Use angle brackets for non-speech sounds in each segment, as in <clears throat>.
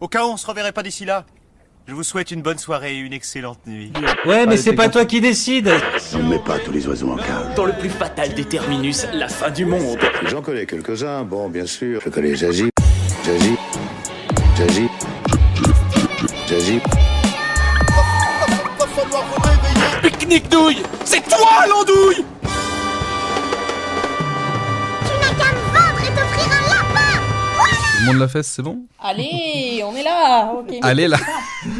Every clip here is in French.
Au cas où on se reverrait pas d'ici là, je vous souhaite une bonne soirée et une excellente nuit. Ouais, mais c'est pas toi qui décide. On ne met pas tous les oiseaux en cage. Dans le plus fatal des terminus, la fin du monde. J'en connais quelques-uns, bon, bien sûr. Je connais Jaji, Jaji, Jaji, Jaji. Pique-nique douille C'est toi l'andouille le monde la fesse, c'est bon Allez, on est là. Allez là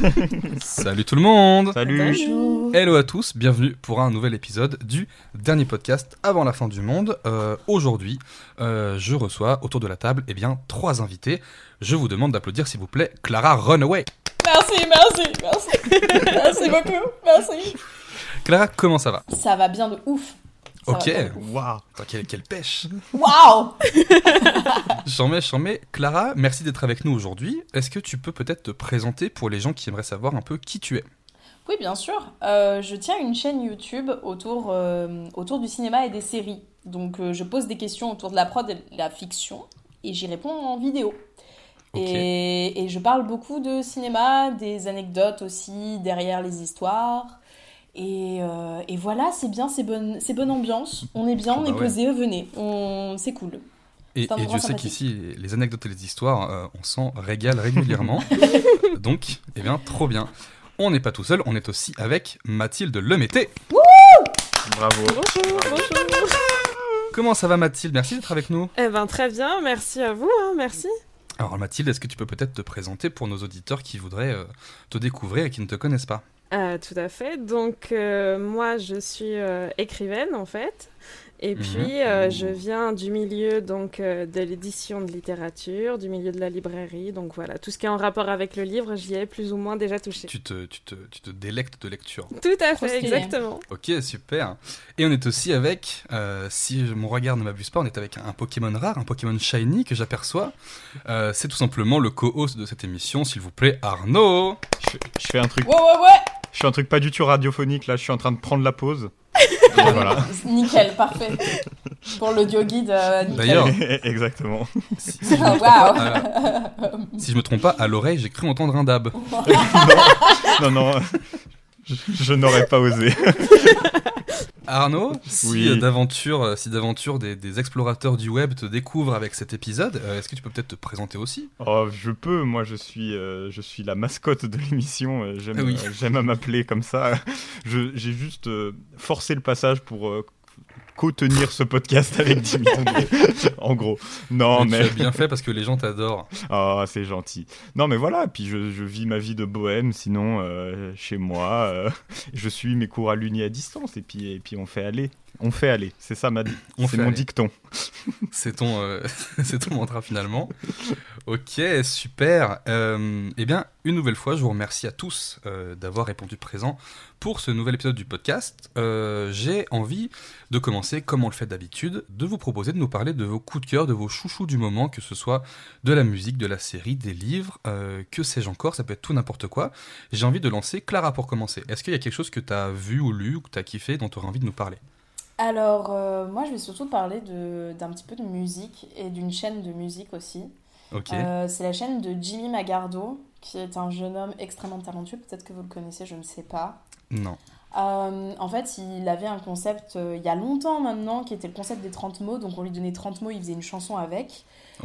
<laughs> Salut tout le monde Salut Bonjour. Hello à tous, bienvenue pour un nouvel épisode du dernier podcast avant la fin du monde. Euh, Aujourd'hui, euh, je reçois autour de la table eh bien, trois invités. Je vous demande d'applaudir s'il vous plaît Clara Runaway. Merci, merci, merci. <laughs> merci beaucoup, merci. Clara, comment ça va? Ça va bien de ouf. Ok. Waouh quelle, quelle pêche Waouh J'en mets, j'en mets. Clara, merci d'être avec nous aujourd'hui. Est-ce que tu peux peut-être te présenter pour les gens qui aimeraient savoir un peu qui tu es? Oui, bien sûr. Euh, je tiens une chaîne YouTube autour, euh, autour du cinéma et des séries. Donc, euh, je pose des questions autour de la prod et de la fiction et j'y réponds en vidéo. Et je parle beaucoup de cinéma, des anecdotes aussi derrière les histoires. Et, euh, et voilà, c'est bien, c'est bonne, c'est bonne ambiance. On est bien, Ah on bah est ouais. posé, venez, on... c'est cool. Et, et sait sympathique. qu'ici, les- anecdotes et les histoires, euh, on s'en régale régulièrement. <laughs> Donc, eh bien, trop bien. On n'est pas tout seul, on est aussi avec Mathilde Lemété. Bravo Comment ça va Mathilde? Merci d'être avec nous. Eh ben très bien, merci à vous, hein, merci. Alors Mathilde, est-ce que tu peux peut-être te présenter pour nos auditeurs qui voudraient euh, te découvrir et qui ne te connaissent pas? Euh, tout à fait. Donc euh, moi je suis euh, écrivaine en fait. Et Mhm. puis euh, je viens du milieu donc euh, de l'édition de littérature, du milieu de la librairie. Donc voilà, tout ce qui est en rapport avec le livre, j'y ai plus ou moins déjà touché. tu te, tu, te, tu te délectes de lecture. Tout à fait, exactement. Ok, super. Et on est aussi avec, euh, si mon regard ne m'abuse pas, on est avec un Pokémon rare, un Pokémon shiny que j'aperçois. Euh, C'est tout simplement le co-host de cette émission, s'il vous plaît, Arnaud. je, fais- je fais un truc, Ouais, ouais, ouais je fais un truc pas du tout radiophonique là, je suis en train de prendre la pause. Voilà. <laughs> Nickel, parfait. Pour l'audio guide, euh, nickel. D'ailleurs, <laughs> Exactement. si, si je me trompe pas, waouh. à- si je me trompe pas, à l'oreille, j'ai cru entendre un dab. <laughs> Non, non, <laughs> je n'aurais pas osé. <laughs> Arnaud, si Oui. euh, d'aventure, euh, si d'aventure des, des explorateurs du web te découvrent avec cet épisode, euh, est-ce que tu peux peut-être te présenter aussi? Oh, je peux, moi je suis, euh, je suis la mascotte de l'émission, j'aime oui. euh, j'aime à m'appeler comme ça. <laughs> Je- J'ai juste euh, forcé le passage pour euh, co-tenir ce podcast avec <laughs> Dimitri. en gros. Non, Mais mais... Tu as bien fait parce que les gens t'adorent. <laughs> Ah, c'est gentil. Non, mais voilà, puis je, je vis ma vie de bohème, sinon, euh, chez moi, euh, je suis mes cours à l'uni à distance, et puis, et puis on fait aller. On fait aller, c'est ça ma On c'est fait mon aller. dicton. <laughs> C'est ton, euh, <laughs> c'est ton mantra finalement. Ok, super. Euh, eh bien, une nouvelle fois, je vous remercie à tous euh, d'avoir répondu présent pour ce nouvel épisode du podcast. J'ai envie de commencer, comme on le fait d'habitude, de vous proposer de nous parler de vos coups de cœur, de vos chouchous du moment, que ce soit de la musique, de la série, des livres, que sais-je encore, ça peut être tout n'importe quoi. J'ai envie de lancer Clara pour commencer. Est-ce qu'il y a quelque chose que tu as vu ou lu ou que tu as kiffé dont tu aurais envie de nous parler? Alors, euh, moi, je vais surtout parler d'un petit peu de musique et d'une chaîne de musique aussi. Euh, c'est la chaîne de Jimmy Magardo, qui est un jeune homme extrêmement talentueux. Peut-être que vous le connaissez, je ne sais pas. Non. Euh, en fait, il avait un concept euh, il y a longtemps maintenant qui était le concept des 30 mots. Donc, on lui donnait 30 mots, il faisait une chanson avec.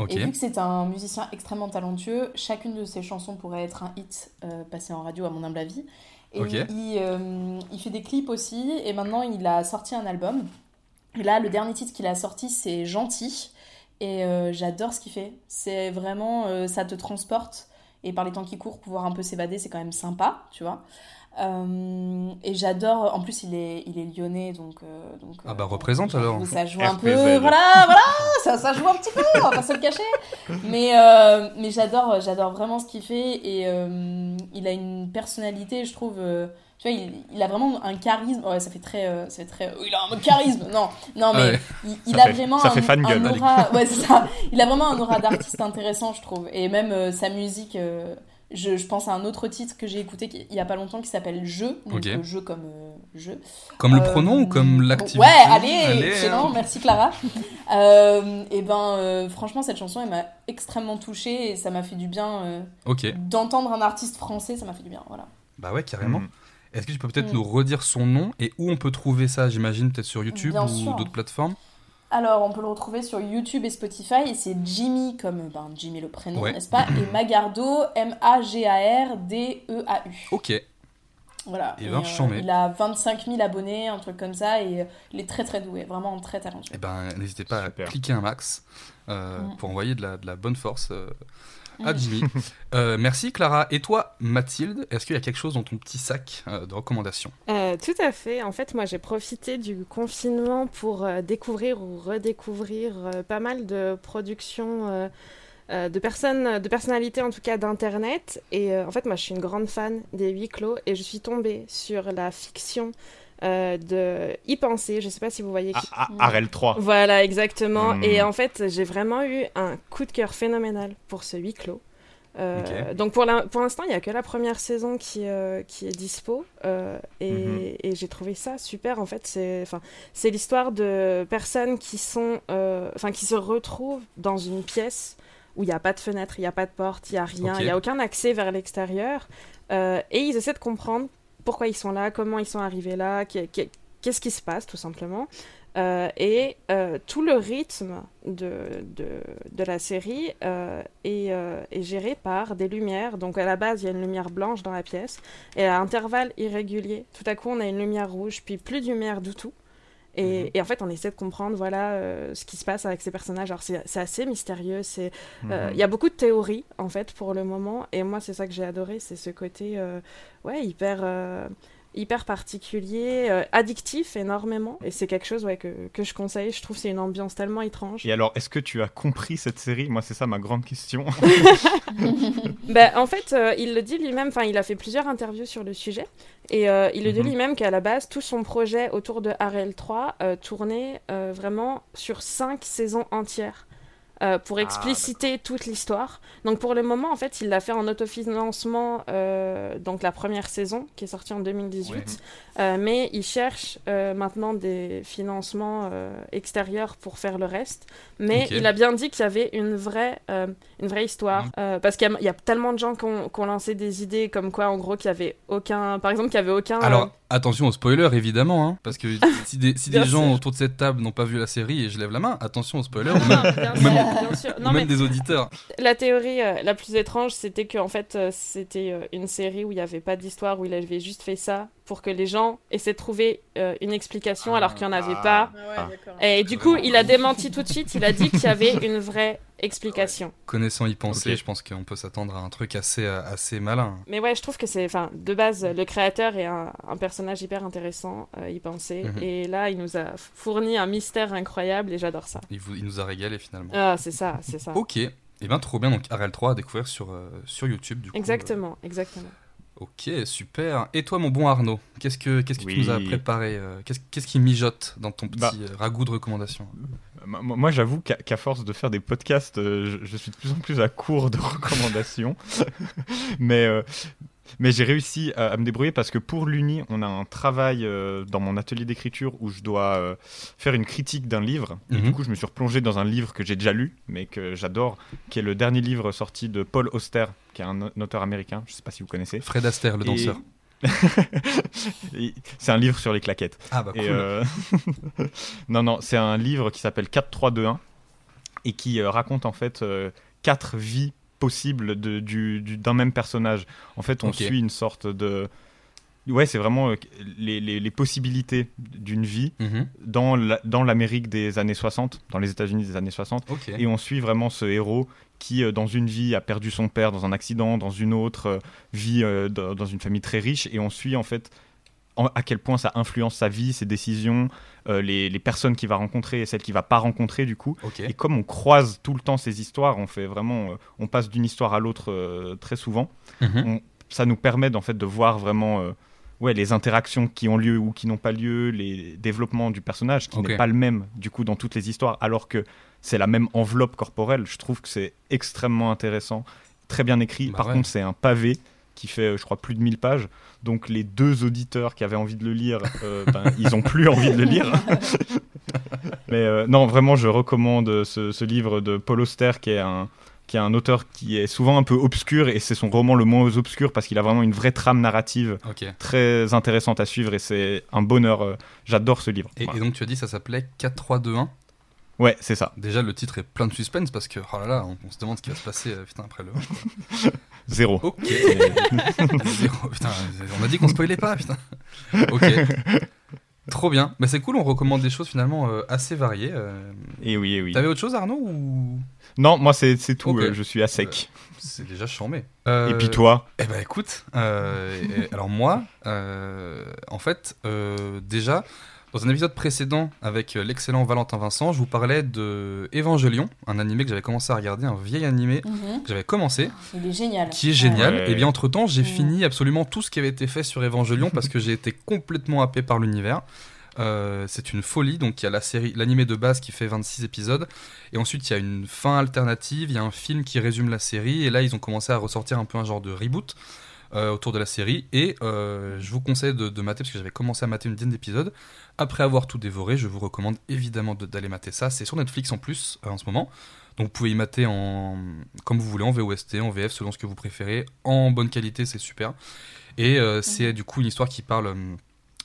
Et vu que c'est un musicien extrêmement talentueux, chacune de ses chansons pourrait être un hit euh, passé en radio, à mon humble avis. Et Ok. il, euh, il fait des clips aussi, et maintenant il a sorti un album. Et là, le dernier titre qu'il a sorti, c'est Gentil. Et euh, j'adore ce qu'il fait. C'est vraiment, euh, ça te transporte. Et par les temps qui courent, pouvoir un peu s'évader, c'est quand même sympa, tu vois. Euh, et j'adore, en plus il est, il est lyonnais, donc... euh, donc Ah bah, euh, représente, j'avoue, alors. Ça joue un peu, voilà, voilà, ça, ça joue un petit peu, on va pas se le cacher. Mais, euh, mais j'adore, j'adore vraiment ce qu'il fait et euh, il a une personnalité, je trouve. euh, tu vois, il, il a vraiment un charisme. Ouais, ça fait très, euh, ça fait très. il a un charisme. Non, non, mais Ouais. il, a fait- vraiment ça un, fait fangirl. un aura. Ouais, c'est ça. Il a vraiment un aura d'artiste intéressant, je trouve. Et même euh, sa musique. Je, je pense à un autre titre que j'ai écouté il y a pas longtemps qui s'appelle Jeu, donc Ok. euh, jeu comme euh, jeu. Comme le Euh, pronom ou comme l'activité Ouais, allez, Allez, excellent, merci Clara. <laughs> Euh, et ben, euh, franchement, cette chanson, elle m'a extrêmement touchée et ça m'a fait du bien euh, d'entendre un artiste français, ça m'a fait du bien, voilà. Bah ouais, carrément. Mm. Est-ce que tu peux peut-être Mm. nous redire son nom et où on peut trouver ça J'imagine peut-être sur YouTube Bien ou d'autres plateformes? Alors, on peut le retrouver sur YouTube et Spotify, et c'est Jimmy, comme ben, Jimmy le prénom, Ouais. n'est-ce pas? Et Magardo, M-A-G-A-R-D-E-A-U. Ok. Voilà. Eh ben, Et, chambé. il a 25 000 abonnés, un truc comme ça, et euh, il est très très doué, vraiment très talentueux. Eh ben, n'hésitez pas Super. à cliquer un max euh, Mm. pour envoyer de la, de la bonne force euh, à Mm. Jimmy. <laughs> Euh, merci Clara. Et toi, Mathilde, est-ce qu'il y a quelque chose dans ton petit sac euh, de recommandations? Euh, tout à fait. En fait, moi, j'ai profité du confinement pour euh, découvrir ou redécouvrir euh, pas mal de productions euh, euh, de personnes, de personnalités en tout cas d'internet. Et euh, en fait, moi, je suis une grande fan des huis clos et je suis tombée sur la fiction euh, de Y penser. Je sais pas si vous voyez. Ah, qui- ah, Arel 3. Voilà, exactement. Mm. Et en fait, j'ai vraiment eu un coup de cœur phénoménal pour ce huis clos. Euh. Donc pour l'instant, il n'y a que la première saison qui, euh, qui est dispo. euh, et Mhm. et j'ai trouvé ça super. En fait, c'est l'histoire de personnes qui, sont, qui se retrouvent dans une pièce où il n'y a pas de fenêtre, il n'y a pas de porte, il n'y a rien, il Ok. n'y a aucun accès vers l'extérieur. Et ils essaient de comprendre pourquoi ils sont là, comment ils sont arrivés là, qu'est- qu'est- qu'est-ce qui se passe tout simplement. Euh, et euh, tout le rythme de, de, de la série euh, est, est géré par des lumières. Donc à la base, il y a une lumière blanche dans la pièce, et à intervalles irréguliers, tout à coup, on a une lumière rouge, puis plus de lumière du tout. Et, Mhm. et en fait, on essaie de comprendre voilà, ce qui se passe avec ces personnages. Alors c'est c'est assez mystérieux, Mhm. il y a beaucoup de théories en fait pour le moment, et moi c'est ça que j'ai adoré, c'est ce côté ouais hyper hyper particulier, euh, addictif énormément, et c'est quelque chose ouais, que, que je conseille. Je trouve que c'est une ambiance tellement étrange. Et alors, est-ce que tu as compris cette série? Moi, c'est ça ma grande question. <laughs> <laughs> Ben, en fait, euh, il le dit lui-même, enfin, il a fait plusieurs interviews sur le sujet, et euh, il le dit Mhm. lui-même qu'à la base, tout son projet autour de RL3 euh, tournait vraiment sur cinq saisons entières. Euh, pour Ah, expliciter toute l'histoire. Donc pour le moment, en fait, il l'a fait en autofinancement, euh, donc la première saison qui est sortie en 2018. Ouais. Euh, mais il cherche maintenant des financements extérieurs pour faire le reste. Mais il a bien dit qu'il y avait une vraie, une vraie histoire. Euh, parce qu'il y, a- il y a tellement de gens qui ont, lancé des idées comme quoi, en gros, qu'il y avait aucun. Par exemple, qu'il y avait aucun. Alors, attention aux spoilers, évidemment, hein, parce que <laughs> si des, si des gens autour de cette table n'ont pas vu la série et je lève la main, attention aux spoilers, <laughs> ou même- <laughs> bien sûr. ou Non, même mais des auditeurs. La théorie euh, la plus étrange, c'était qu'en fait, euh, c'était euh, une série où il n'y avait pas d'histoire, où il avait juste fait ça pour que les gens essaient de trouver euh, une explication alors qu'il n'y en avait Ah. pas. Ah. Et du coup, il a démenti tout de suite, il a dit qu'il y avait <laughs> une vraie explication. Connaissant y penser, je pense qu'on peut s'attendre à un truc assez, euh, assez malin. Mais ouais, je trouve que c'est, enfin, de base, le créateur est un, un personnage hyper intéressant, euh, y penser. Mhm. Et là, il nous a fourni un mystère incroyable et j'adore ça. Il, vous- il nous a régalé finalement. Ah, c'est ça, c'est ça. Ok, et bien trop bien, donc RL3 à découvrir sur, euh, sur YouTube du coup. Exactement, exactement. Ok, super. Et toi mon bon Arnaud, qu'est-ce que, qu'est-ce que tu nous as préparé euh, qu'est-ce, qu'est-ce qui mijote dans ton petit Bah. euh, ragoût de recommandations? Moi, moi, j'avoue qu'à force de faire des podcasts, euh, je, je suis de plus en plus à court de <laughs> recommandations. <laughs> mais euh, mais j'ai réussi à, à me débrouiller parce que pour l'Uni, on a un travail euh, dans mon atelier d'écriture où je dois euh, faire une critique d'un livre. Et Mhm. du coup, je me suis replongé dans un livre que j'ai déjà lu, mais que j'adore, qui est le dernier livre sorti de Paul Auster, qui est un, un auteur américain. Je sais pas si vous connaissez. Fred Astaire, le danseur. <laughs> Et C'est un livre sur les claquettes. Ah bah cool. Et, euh, <laughs> non, non, c'est un livre qui s'appelle 4-3-2-1 et qui euh, raconte en fait euh, quatre vies possibles de- du- du- d'un même personnage. En fait, on suit une sorte de. Ouais, c'est vraiment euh, les, les- les possibilités d'une vie Mhm. dans la- dans l'Amérique des années 60, dans les États-Unis des années 60. Ok. Et on suit vraiment ce héros qui, euh, dans une vie, a perdu son père dans un accident, dans une autre, euh, vit dans une famille très riche. Et on suit en fait en- à quel point ça influence sa vie, ses décisions, les, les personnes qu'il va rencontrer et celles qu'il va pas rencontrer du coup. Et comme on croise tout le temps ces histoires, on fait vraiment, on passe d'une histoire à l'autre très souvent. Mhm. Ça nous permet en fait de voir vraiment. Ouais, les interactions qui ont lieu ou qui n'ont pas lieu, les développements du personnage qui n'est pas le même du coup dans toutes les histoires, alors que c'est la même enveloppe corporelle. Je trouve que c'est extrêmement intéressant, très bien écit. Bah Par ouais. contre, c'est un pavé. qui fait, euh, je crois, plus de 1000 pages. Donc les deux auditeurs qui avaient envie de le lire, euh, <laughs> ben, ils ont plus envie de le lire. <laughs> Mais euh, non, vraiment, je recommande ce, ce livre de Paul Auster, qui est un qui est un auteur qui est souvent un peu obscur et c'est son roman le moins obscur parce qu'il a vraiment une vraie trame narrative très intéressante à suivre et c'est un bonheur. euh, J'adore ce livre. Et, Voilà. et donc tu as dit ça s'appelait 4-3-2-1. Ouais, c'est ça. Déjà le titre est plein de suspense parce que oh là là, on, on se demande ce qui va se passer euh, putain après le. <laughs> Zéro. Ok. <laughs> Zéro, putain, on a dit qu'on spoilait pas, putain. Ok. <laughs> Trop bien. Mais c'est cool, on recommande des choses finalement euh, assez variées. euh. Et oui, et oui. T'avais autre chose Arnaud ou? Non, moi c'est c'est tout. Euh, je suis à sec. c'est déjà chambé Et puis toi? Eh ben écoute, euh, et- alors moi, en fait, déjà, dans un épisode précédent avec euh, l'excellent Valentin Vincent, je vous parlais de Evangelion, un animé que j'avais commencé à regarder, un vieil animé Mhm. que j'avais commencé, Il est génial. qui est génial. Ouais. Et bien entre temps, j'ai Mm. fini absolument tout ce qui avait été fait sur Evangelion parce que j'ai été <laughs> complètement happé par l'univers. Euh, c'est une folie, donc il y a la série, l'animé de base qui fait 26 épisodes, et ensuite il y a une fin alternative, il y a un film qui résume la série, et là ils ont commencé à ressortir un peu un genre de reboot euh, autour de la série, et euh, je vous conseille de, de mater, parce que j'avais commencé à mater une dizaine d'épisodes, après avoir tout dévoré, je vous recommande évidemment de- d'aller mater ça, c'est sur Netflix en plus, euh, en ce moment, donc vous pouvez y mater en, comme vous voulez, en VOST, en VF, selon ce que vous préférez, en bonne qualité, c'est super, et c'est du coup une histoire qui parle...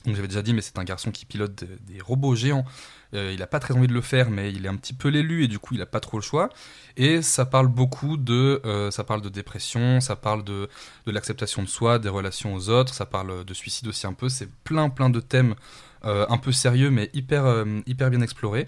donc j'avais déjà dit, mais c'est un garçon qui pilote de- des robots géants. Euh, il a pas très envie de le faire, mais il est un petit peu l'élu et du coup il a pas trop le choix. Et ça parle beaucoup de, euh, ça parle de dépression, ça parle de, de l'acceptation de soi, des relations aux autres, ça parle de suicide aussi un peu. C'est plein plein de thèmes euh, un peu sérieux mais hyper hyper bien explorés.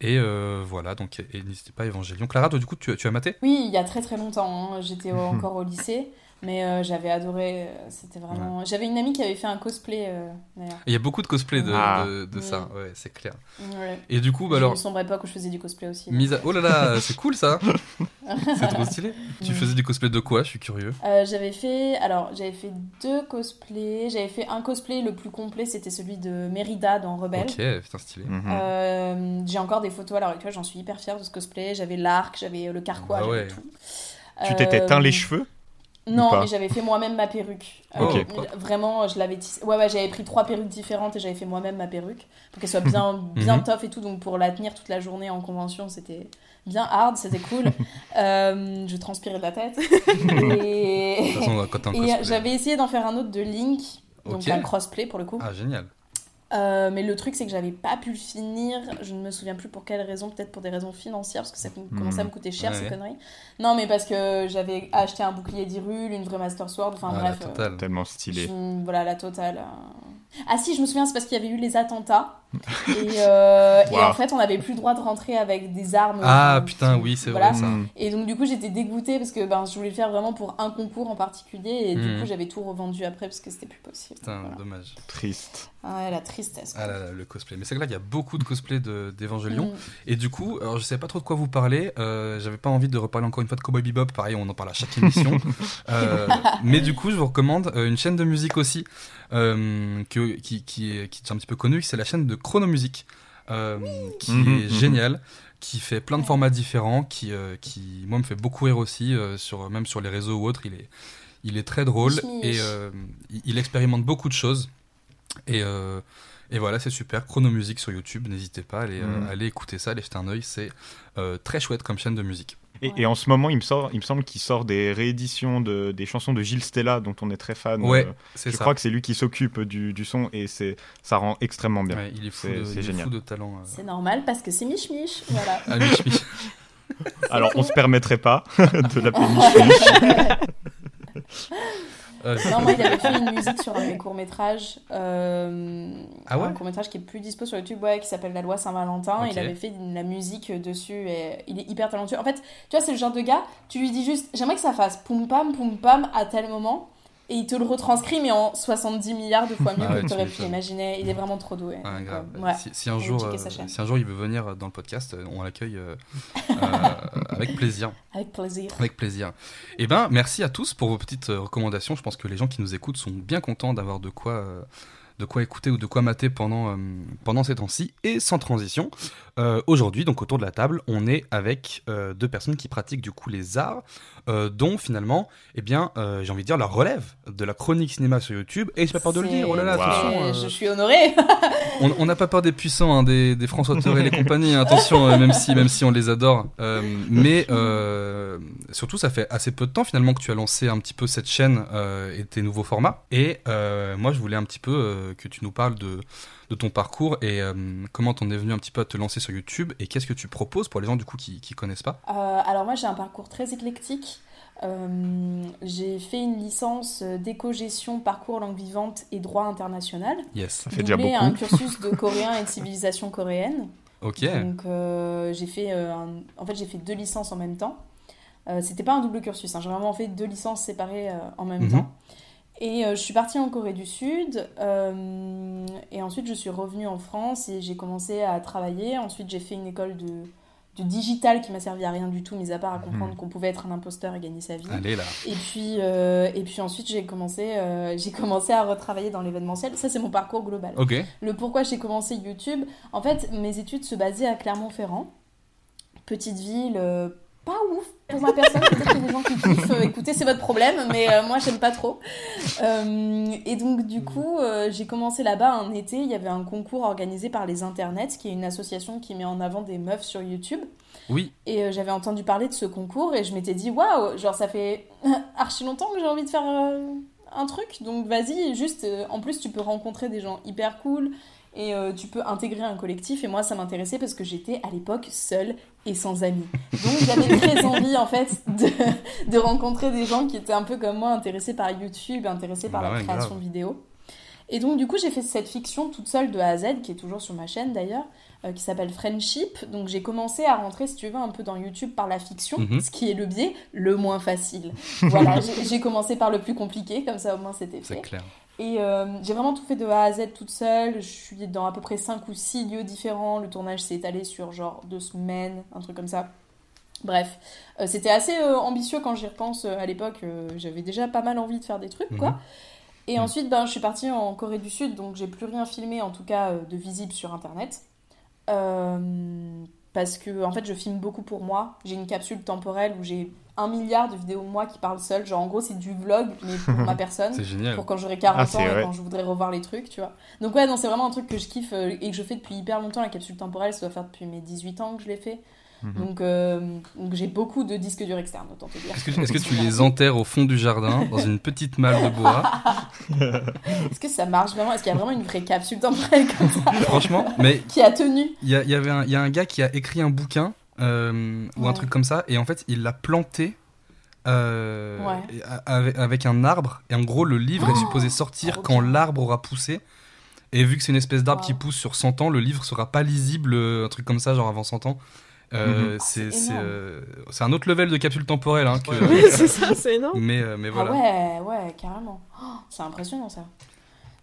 Et voilà, donc n'hésitez pas Évangélion. Clara, toi du coup tu, tu as maté? Oui, il y a très très longtemps. hein. J'étais <laughs> encore au lycée, mais euh, j'avais adoré. euh, C'était vraiment. J'avais une amie qui avait fait un cosplay euh, d'ailleurs. Il y a beaucoup de cosplay de, Ah. de, de ça, ouais, c'est clair. Ouais. Et du coup, bah J'ai alors, une sombre époque où je faisais du cosplay aussi. mise à... oh là là, <laughs> c'est cool ça. <laughs> c'est trop stylé. Tu faisais du cosplay de quoi? Je suis curieux. Euh, j'avais fait alors j'avais fait deux cosplays. J'avais fait un cosplay le plus complet, c'était celui de Mérida dans Rebelle. Ok, putain stylé. Mhm. Euh, j'ai encore des photos à l'heure actuelle, j'en suis hyper fière de ce cosplay. J'avais l'arc, j'avais le carquois, Ah j'avais tout. Tu t'étais Euh, teint les cheveux? Non, mais j'avais fait moi-même ma perruque. Euh, vraiment, je l'avais tissé- Ouais, ouais, j'avais pris trois perruques différentes et j'avais fait moi-même ma perruque pour qu'elle soit bien, bien Mhm. tough et tout. Donc pour la tenir toute la journée en convention, c'était bien hard, c'était cool. <laughs> Euh, je transpirais de la tête. <laughs> et j'avais essayé d'en faire un autre de Link, donc Ok. un crossplay pour le coup. Ah, génial. Euh, mais le truc, c'est que j'avais pas pu le finir. Je ne me souviens plus pour quelle raison. Peut-être pour des raisons financières, parce que ça com- commençait à me coûter cher, Ouais, ces conneries. Non, mais parce que j'avais acheté un bouclier d'Hyrule, une vraie Master Sword. Enfin ah, bref. la euh, totale. Tellement stylé. je- voilà, la totale. euh. Ah si, je me souviens, c'est parce qu'il y avait eu les attentats. Et, euh, et en fait, on n'avait plus le droit de rentrer avec des armes. Ah, putain, qui- oui, c'est voilà. vrai ça. Et donc du coup, j'étais dégoûtée parce que ben, je voulais le faire vraiment pour un concours en particulier. Et du Mhm. coup, j'avais tout revendu après parce que c'était plus possible. Putain, Voilà. dommage. Triste. Ah ouais, la tristesse. Ah là là, le cosplay. Mais c'est que là, il y a beaucoup de cosplay de- d'Evangelion. Mm. Et du coup, alors je sais pas trop de quoi vous parler. euh, J'avais pas envie de reparler encore une fois de Cowboy Bebop. Pareil, on en parle à chaque émission. <laughs> Euh, mais du coup, je vous recommande euh, une chaîne de musique aussi euh, que, qui, qui, est, qui est un petit peu connue. C'est la chaîne de Chronomusique, euh, qui Mhm, est mhm. géniale, qui fait plein de formats différents, qui, euh, qui moi me fait beaucoup rire aussi, euh, sur, même sur les réseaux ou autres. Il est, il est très drôle et euh, il, il expérimente beaucoup de choses. Et, euh, et voilà, c'est super. Chronomusique sur YouTube, n'hésitez pas à aller, euh, Mhm. aller écouter ça, aller jeter un oeil. C'est euh, très chouette comme chaîne de musique. Et, Ouais. et en ce moment, il me, sort, il me semble qu'il sort des rééditions de, des chansons de Gilles Stella, dont on est très fan. Ouais, Euh, je ça. crois que c'est lui qui s'occupe du, du son et ça rend extrêmement bien. Ouais, il est fou, C'est- de, c'est il est génial. fou de talent. euh. C'est normal parce que c'est Mich Mich. Voilà. Ah, Mich, Mich. <laughs> Alors, on se permettrait pas <laughs> de l'appeler Mich <laughs> Euh, non, moi, il avait fait une musique sur un de mes courts-métrages. euh, Ah ouais Un court-métrage qui est plus dispo sur YouTube, ouais, qui s'appelle La loi Saint-Valentin. Il avait fait de la musique dessus et il est hyper talentueux. En fait, tu vois, c'est le genre de gars, tu lui dis juste, j'aimerais que ça fasse poum pam, poum pam à tel moment. Et il te le retranscrit, mais en 70 milliards de fois mieux Ah que ouais, tu tu aurais pu l'imaginer. Il est vraiment trop doué. Ah, grave. euh, ouais. si, si un jour, euh, si un jour il veut venir dans le podcast, euh, on l'accueille euh, <laughs> euh, avec plaisir. Avec plaisir. Avec plaisir. Eh ben, merci à tous pour vos petites euh, recommandations. Je pense que les gens qui nous écoutent sont bien contents d'avoir de quoi, euh, de quoi écouter ou de quoi mater pendant, euh, pendant ces temps-ci. Et sans transition, euh, aujourd'hui, donc autour de la table, on est avec euh, deux personnes qui pratiquent du coup les arts, dont finalement, eh bien, j'ai envie de dire, la relève de la chronique cinéma sur YouTube. Et j'ai pas peur de le dire, oh là là, Wow. attention. Je suis honorée. <laughs> on n'a pas peur des puissants, hein, des, des François Terrel et compagnie, hein, attention, même, si, même si on les adore. Mais surtout, ça fait assez peu de temps finalement que tu as lancé un petit peu cette chaîne et tes nouveaux formats. Et moi, je voulais un petit peu que tu nous parles de, de ton parcours et euh, comment t'en es venu un petit peu à te lancer sur YouTube et qu'est-ce que tu proposes pour les gens du coup qui, qui connaissent pas? Euh, alors moi j'ai un parcours très éclectique. Euh, j'ai fait une licence d'éco-gestion, parcours langue vivante et droit international. Yes. Ça fait déjà beaucoup. un <laughs> cursus de coréen et de civilisation coréenne. Ok. Donc euh, j'ai fait, euh, un- en fait j'ai fait deux licences en même temps. Euh, C'était pas un double cursus, hein, j'ai vraiment fait deux licences séparées euh, en même Mhm. temps. Et euh, je suis partie en Corée du Sud. euh, et ensuite je suis revenue en France et j'ai commencé à travailler. Ensuite j'ai fait une école de, de digital qui m'a servi à rien du tout, mis à part à comprendre Mhm. qu'on pouvait être un imposteur et gagner sa vie. Allez là. Et puis, euh, et puis ensuite, j'ai commencé, euh, j'ai commencé à retravailler dans l'événementiel. Ça, c'est mon parcours global. Le pourquoi j'ai commencé YouTube, en fait, mes études se basaient à Clermont-Ferrand. Petite ville, euh, pas ouf pour ma personne. Peut-être qu'il y a des gens qui kiffent. euh, écoutez, c'est votre problème, mais euh, moi, j'aime pas trop. Euh, et donc, du coup, j'ai commencé là-bas un été. Il y avait un concours organisé par les Internets, qui est une association qui met en avant des meufs sur YouTube. Oui. Et j'avais entendu parler de ce concours et je m'étais dit, waouh, genre ça fait <laughs> archi longtemps que j'ai envie de faire un truc. Donc vas-y, juste, en plus tu peux rencontrer des gens hyper cool et euh, tu peux intégrer un collectif. Et moi ça m'intéressait parce que j'étais à l'époque seule et sans amis. Donc j'avais <laughs> très envie en fait de, de rencontrer des gens qui étaient un peu comme moi, intéressés par YouTube, intéressés par Bah la ouais, création grave. vidéo. Et donc du coup j'ai fait cette fiction toute seule de A à Z, qui est toujours sur ma chaîne d'ailleurs, euh, qui s'appelle Friendship. Donc j'ai commencé à rentrer, si tu veux, un peu dans YouTube par la fiction, Mhm. ce qui est le biais le moins facile. Voilà, <laughs> j'ai commencé par le plus compliqué, comme ça au moins c'était C'est fait. clair. Et euh, j'ai vraiment tout fait de A à Z toute seule. Je suis dans à peu près 5 ou 6 lieux différents. Le tournage s'est étalé sur genre deux semaines, un truc comme ça. Bref, Euh, c'était assez euh, ambitieux quand j'y repense. À l'époque, j'avais déjà pas mal envie de faire des trucs, quoi. Mhm. Et ensuite, ben, je suis partie en Corée du Sud, donc j'ai plus rien filmé, en tout cas de visible sur Internet. Parce que, en fait, je filme beaucoup pour moi. J'ai une capsule temporelle où j'ai un milliard de vidéos moi qui parlent seul. Genre, en gros, c'est du vlog, mais pour ma <laughs> personne C'est génial. pour quand j'aurai 40 Ah, ans et vrai. quand je voudrais revoir les trucs, tu vois. Donc ouais, non, c'est vraiment un truc que je kiffe euh, et que je fais depuis hyper longtemps, la capsule temporelle, ça doit faire depuis mes 18 ans que je l'ai fait. Mhm. Donc, euh, donc j'ai beaucoup de disques durs externes, autant te dire. Est-ce que, est-ce que <laughs> tu les enterres au fond du jardin, dans une petite malle de bois? <laughs> Est-ce que ça marche vraiment? Est-ce qu'il y a vraiment une vraie capsule temporelle comme ça? Franchement, mais qui a tenu? il y, avait un, il y a un gars qui a écrit un bouquin euh, ou un truc comme ça, et en fait, il l'a planté euh, Ouais. avec, avec un arbre. Et en gros, le livre est supposé sortir trop quand l'arbre aura poussé. Et vu que c'est une espèce d'arbre Wow. qui pousse sur 100 ans, le livre sera pas lisible, euh, un truc comme ça, genre avant 100 ans. Euh, Mhm. c'est euh, un autre level de capsule temporelle. Hein, que- Oui, <laughs> c'est ça, c'est énorme. mais, euh, mais voilà. Ah ouais, ouais, carrément. Oh, c'est impressionnant ça.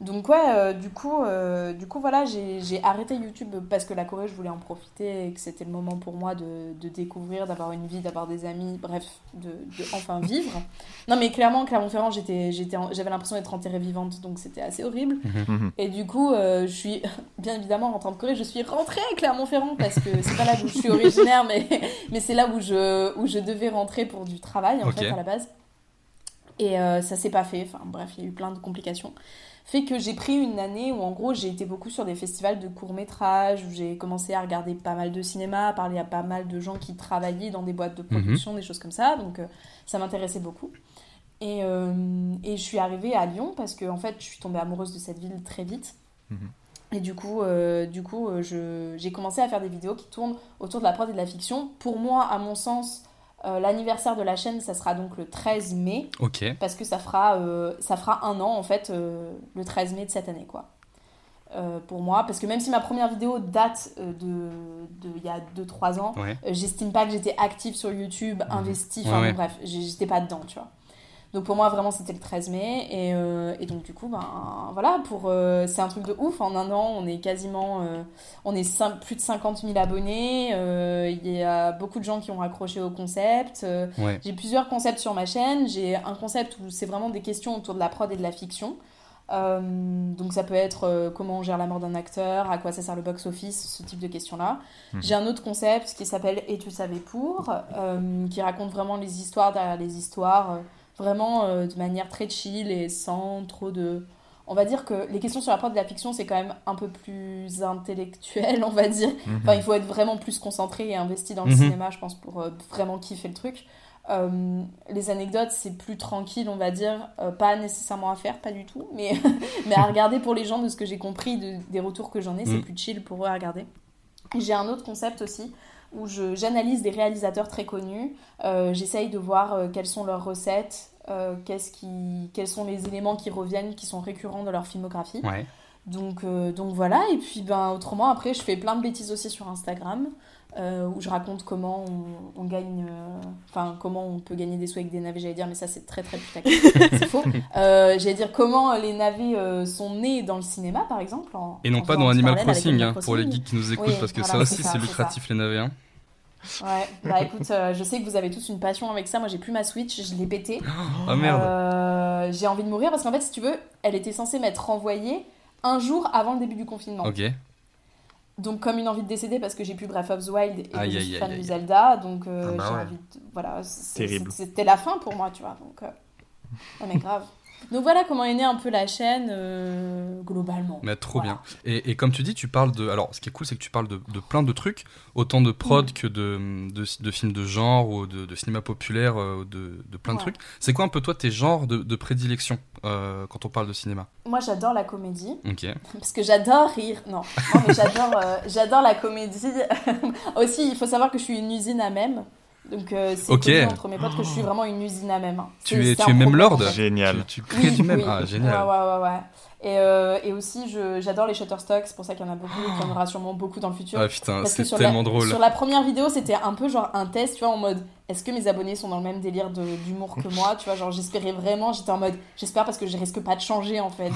Donc ouais, euh, du coup, euh, du coup voilà, j'ai arrêté YouTube parce que la Corée, je voulais en profiter et que c'était le moment pour moi de, de découvrir, d'avoir une vie, d'avoir des amis, bref, de, de enfin vivre. Non mais clairement, Clermont-Ferrand, j'étais, j'avais l'impression d'être enterrée vivante, donc c'était assez horrible. Mhm. Et du coup, euh, je suis, <laughs> bien évidemment, en rentrant de Corée, je suis rentrée à Clermont-Ferrand parce que c'est pas là d'où je suis originaire, mais, <laughs> mais c'est là où je, où je devais rentrer pour du travail, en fait, à la base. Et ça s'est pas fait, enfin bref, il y a eu plein de complications. Fait que j'ai pris une année où en gros j'ai été beaucoup sur des festivals de courts-métrages, où j'ai commencé à regarder pas mal de cinéma, à parler à pas mal de gens qui travaillaient dans des boîtes de production, des choses comme ça, donc euh, ça m'intéressait beaucoup. Et, euh, et je suis arrivée à Lyon parce que en fait je suis tombée amoureuse de cette ville très vite. Mhm. Et du coup, euh, du coup j'ai commencé à faire des vidéos qui tournent autour de la prod et de la fiction. Pour moi, à mon sens, euh, l'anniversaire de la chaîne, ça sera donc le 13 mai Ok. parce que ça fera, euh, ça fera un an en fait euh, le 13 mai de cette année quoi. Pour moi, parce que même si ma première vidéo date de de- il y a 2-3 ans, Ouais. j'estime pas que j'étais active sur YouTube, investie, enfin Ouais, ouais. bon, bref, j'étais pas dedans, tu vois. Donc pour moi vraiment c'était le 13 mai et, euh, et donc du coup ben voilà pour euh, c'est un truc de ouf en un an on est quasiment euh, on est plus de 50 000 abonnés il y a beaucoup de gens qui ont accroché au concept Ouais. j'ai plusieurs concepts sur ma chaîne. J'ai un concept où c'est vraiment des questions autour de la prod et de la fiction. Euh, donc ça peut être euh, comment on gère la mort d'un acteur, à quoi ça sert le box-office, ce type de questions-là. Mhm. J'ai un autre concept qui s'appelle Et tu savais pour, euh, qui raconte vraiment les histoires derrière les histoires, vraiment euh, de manière très chill et sans trop de... On va dire que les questions sur la prod de la fiction, c'est quand même un peu plus intellectuel, <laughs> on va dire. Mhm. Enfin, il faut être vraiment plus concentré et investi dans le Mhm. cinéma, je pense, pour euh, vraiment kiffer le truc. Euh, les anecdotes, c'est plus tranquille, on va dire. Euh, pas nécessairement à faire, pas du tout. Mais, <laughs> mais à regarder pour les gens, de ce que j'ai compris, de- des retours que j'en ai, c'est Mhm. plus chill pour eux à regarder. J'ai un autre concept aussi où je- j'analyse des réalisateurs très connus. Euh, J'essaye de voir euh, quelles sont leurs recettes, euh, qu'est-ce qui, quels sont les éléments qui reviennent, qui sont récurrents dans leur filmographie. Ouais. Donc, euh, donc voilà, et puis ben, autrement, après, je fais plein de bêtises aussi sur Instagram, euh, où je raconte comment on, on gagne, enfin, comment on peut gagner des sous avec des navets, j'allais dire, mais ça c'est très très putaclic, <laughs> c'est faux. J'allais dire comment les navets sont nés dans le cinéma, par exemple. en- Et non en pas dans Animal Crossing, hein, pour les geeks qui nous écoutent, Oui, parce que voilà, ça aussi c'est ça, lucratif les navets. hein. Ouais, bah écoute, euh, je sais que vous avez tous une passion avec ça. Moi, j'ai plus ma Switch, je l'ai pété. <gasps> Ah merde. Euh, j'ai envie de mourir parce qu'en fait, si tu veux, elle était censée m'être renvoyée un jour avant le début du confinement. Ok. Donc, comme une envie de décéder parce que j'ai plus Breath of the Wild et que Aïe, je suis aïe, fan aïe. de Zelda, donc euh, Ah bah j'ai ouais. envie de. Voilà, c'était la fin pour moi, tu vois. Donc, euh, ouais, mais grave. Donc voilà comment est née un peu la chaîne euh, globalement. Mais trop Voilà. bien. Et, et comme tu dis, tu parles de. Alors, ce qui est cool, c'est que tu parles de, de plein de trucs, autant de prod Mm. que de, de, de films de genre ou de, cinéma populaire, euh, de, plein de trucs. C'est quoi un peu toi tes genres de, prédilection euh, quand on parle de cinéma? Moi, j'adore la comédie. Ok. <laughs> Parce que j'adore rire. Non, non mais j'adore, euh, j'adore la comédie. <laughs> Aussi, il faut savoir que je suis une usine à même. Donc, euh, c'est Ok. connu entre mes potes que je suis vraiment une usine à même. hein. Tu es, tu es même lord. Génial. Tu, tu crées Oui, du même oui. Ah, génial. Ouais, ouais, ouais, ouais. Et, euh, et aussi, je- j'adore les Shutterstock, c'est pour ça qu'il y en a beaucoup, et qu'il y en aura sûrement beaucoup dans le futur. Ah putain, c'est tellement la, drôle. Sur la première vidéo, c'était un peu genre un test, tu vois, en mode est-ce que mes abonnés sont dans le même délire d'humour que moi Tu vois, genre j'espérais vraiment, j'étais en mode j'espère parce que je risque pas de changer en fait.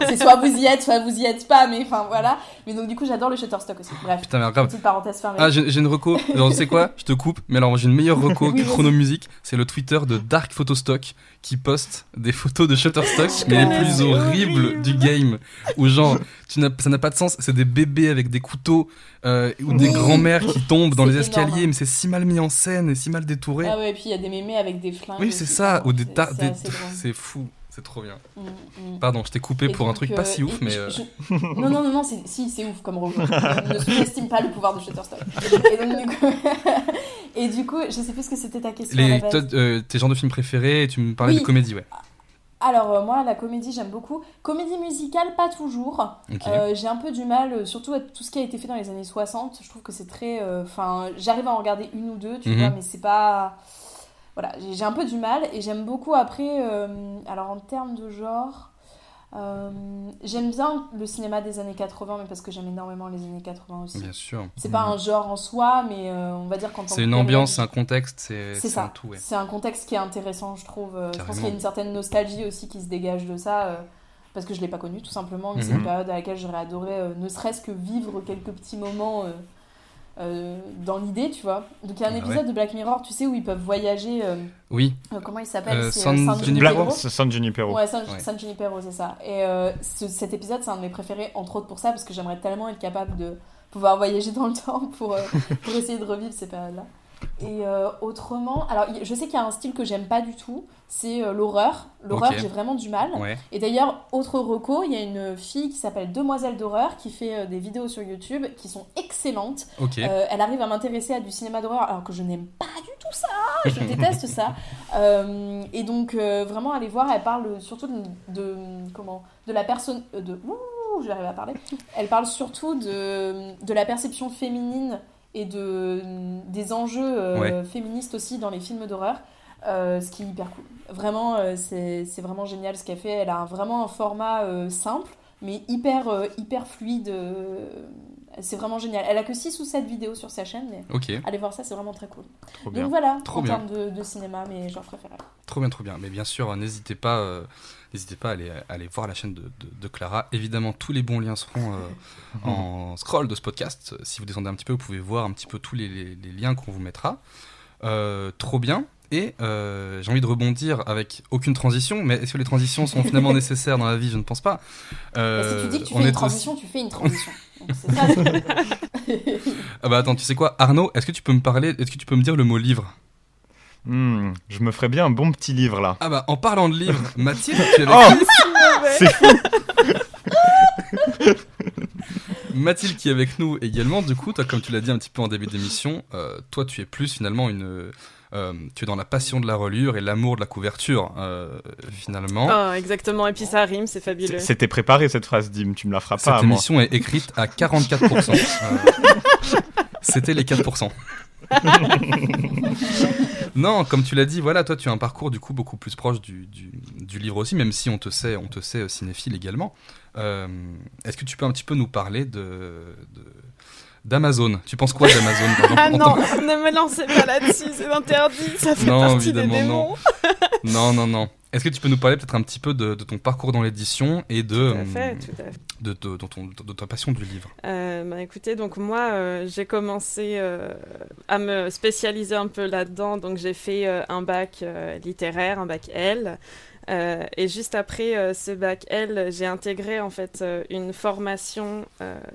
Ah c'est soit vous y êtes, soit vous y êtes pas, mais enfin voilà. Mais donc du coup, j'adore le Shutterstock aussi. Bref, Putain, mais grave. petite parenthèse fermée. Ah, j'ai une reco. Alors, tu sais quoi? Je te coupe. Mais alors, j'ai une meilleure reco que. Chronomusique. C'est le Twitter de Dark Photostock qui poste des photos de Shutterstock, mais les plus horribles horrible. du game. Où genre, tu ça n'a pas de sens. C'est des bébés avec des couteaux euh, ou des Oui. grands-mères qui tombent dans les escaliers, énorme. mais c'est si mal mis en scène et si mal détouré. Ah ouais, et puis il y a des mémés avec des flingues. oui, c'est ça. Ou des tar- c'est fou. C'est trop bien. Mm, mm. Pardon, je t'ai coupé Et pour un truc pas euh, si ouf, mais. je- euh, je- <laughs> Non, non, non, non, c'est- si, c'est ouf comme rôle. ne sous-estime pas le pouvoir de Shutterstock. Et donc, du coup, <laughs> et du coup je sais plus ce que c'était ta question. à la Les, base. toi, euh, tes genres de films préférés, tu me parlais Oui. de comédie, ouais. Alors, euh, moi, la comédie, j'aime beaucoup. Comédie musicale, pas toujours. Euh, j'ai un peu du mal, euh, surtout à tout ce qui a été fait dans les années 60. Je trouve que c'est très. euh, Enfin, j'arrive à en regarder une ou deux, tu Mhm. vois, mais c'est pas. Voilà, j'ai un peu du mal et j'aime beaucoup après. alors, en termes de genre. Euh, j'aime bien le cinéma des années 80, mais parce que j'aime énormément les années 80 aussi. Bien sûr. C'est pas un genre en soi, mais euh, on va dire qu'en tant C'est une ambiance, c'est un contexte, c'est ça. tout. Ouais. C'est un contexte qui est intéressant, je trouve. Euh, Je pense qu'il y a une certaine nostalgie aussi qui se dégage de ça, euh, parce que je l'ai pas connu tout simplement. Mais c'est une période à laquelle j'aurais adoré, ne serait-ce que vivre quelques petits moments euh, dans l'idée, tu vois. Donc il y a un Ah épisode de Black Mirror, tu sais, où ils peuvent voyager. euh, Oui, euh, comment il s'appelle? Euh, C'est San San Junipero. San Junipero. Ouais, San, Ouais. San Junipero, c'est ça. Et euh, ce- cet épisode, c'est un de mes préférés, entre autres pour ça, parce que j'aimerais tellement être capable de pouvoir voyager dans le <laughs> temps pour, euh, pour essayer de revivre ces périodes-là. Et euh, autrement, alors je sais qu'il y a un style que j'aime pas du tout, c'est euh, l'horreur. L'horreur, Ok. j'ai vraiment du mal. ouais. Et d'ailleurs, autre reco, il y a une fille qui s'appelle Demoiselle d'horreur qui fait euh, des vidéos sur YouTube qui sont excellentes. Elle arrive à m'intéresser à du cinéma d'horreur alors que je n'aime pas du tout ça, je déteste ça. <laughs> Et donc vraiment aller voir, elle parle surtout de, de- comment de la personne de ouh, arriver à parler. Elle parle surtout de, de la perception féminine et de des enjeux euh, Ouais. féministes aussi dans les films d'horreur. euh, ce qui est hyper cool. Vraiment, euh, c'est vraiment génial ce qu'elle fait. Elle a vraiment un format euh, simple, mais hyper, hyper fluide. c'est vraiment génial. Elle a que 6 ou 7 vidéos sur sa chaîne, mais allez voir ça, c'est vraiment très cool. Trop bien. Donc voilà, Trop en termes de, de cinéma, mes genres préférés. Trop bien, trop bien. Mais bien sûr, n'hésitez pas, n'hésitez pas à aller, à aller voir la chaîne de, de- de Clara. Évidemment, tous les bons liens seront euh, <laughs> en scroll de ce podcast. Si vous descendez un petit peu, vous pouvez voir un petit peu tous les, les- les liens qu'on vous mettra. Euh, trop bien. Et euh, j'ai envie de rebondir avec aucune transition, mais est-ce que les transitions sont finalement <laughs> nécessaires dans la vie? Je ne pense pas. Euh, si tu dis que tu fais une transition, tu fais une transition. <laughs> ça. ah bah attends, tu sais quoi, Arnaud, est-ce que tu peux me parler, est-ce que tu peux me dire le mot livre? Hmm, je me ferais bien un bon petit livre là. Ah bah en parlant de livre, <laughs> Mathilde, tu es avec oh C'est fou <laughs> Mathilde qui est avec nous également, du coup, toi, comme tu l'as dit un petit peu en début d'émission, euh, toi tu es plus finalement une... Euh, tu es dans la passion de la relure et l'amour de la couverture, euh, finalement. Oh, exactement, et puis ça rime, c'est fabuleux. C'était préparé cette phrase, Dim, tu me la feras pas. Cette émission est écrite à 44%. <laughs> C'était les 4%. <laughs> non, comme tu l'as dit, voilà, toi tu as un parcours du coup beaucoup plus proche du, du, livre aussi, même si on te sait, on te sait euh, cinéphile également. Euh, est-ce que tu peux un petit peu nous parler de, d'Amazon? Tu penses quoi d'Amazon? <laughs> Ah non, ne me lancez pas là-dessus, c'est interdit, ça fait partie des démons. non, non, non. Est-ce que tu peux nous parler peut-être un petit peu de, ton parcours dans l'édition et de, De, de, ta passion du livre? Euh, bah, Écoutez, donc moi, euh, j'ai commencé euh, à me spécialiser un peu là-dedans. Donc j'ai fait un bac littéraire, un bac L. et juste après ce bac L, j'ai intégré en fait une formation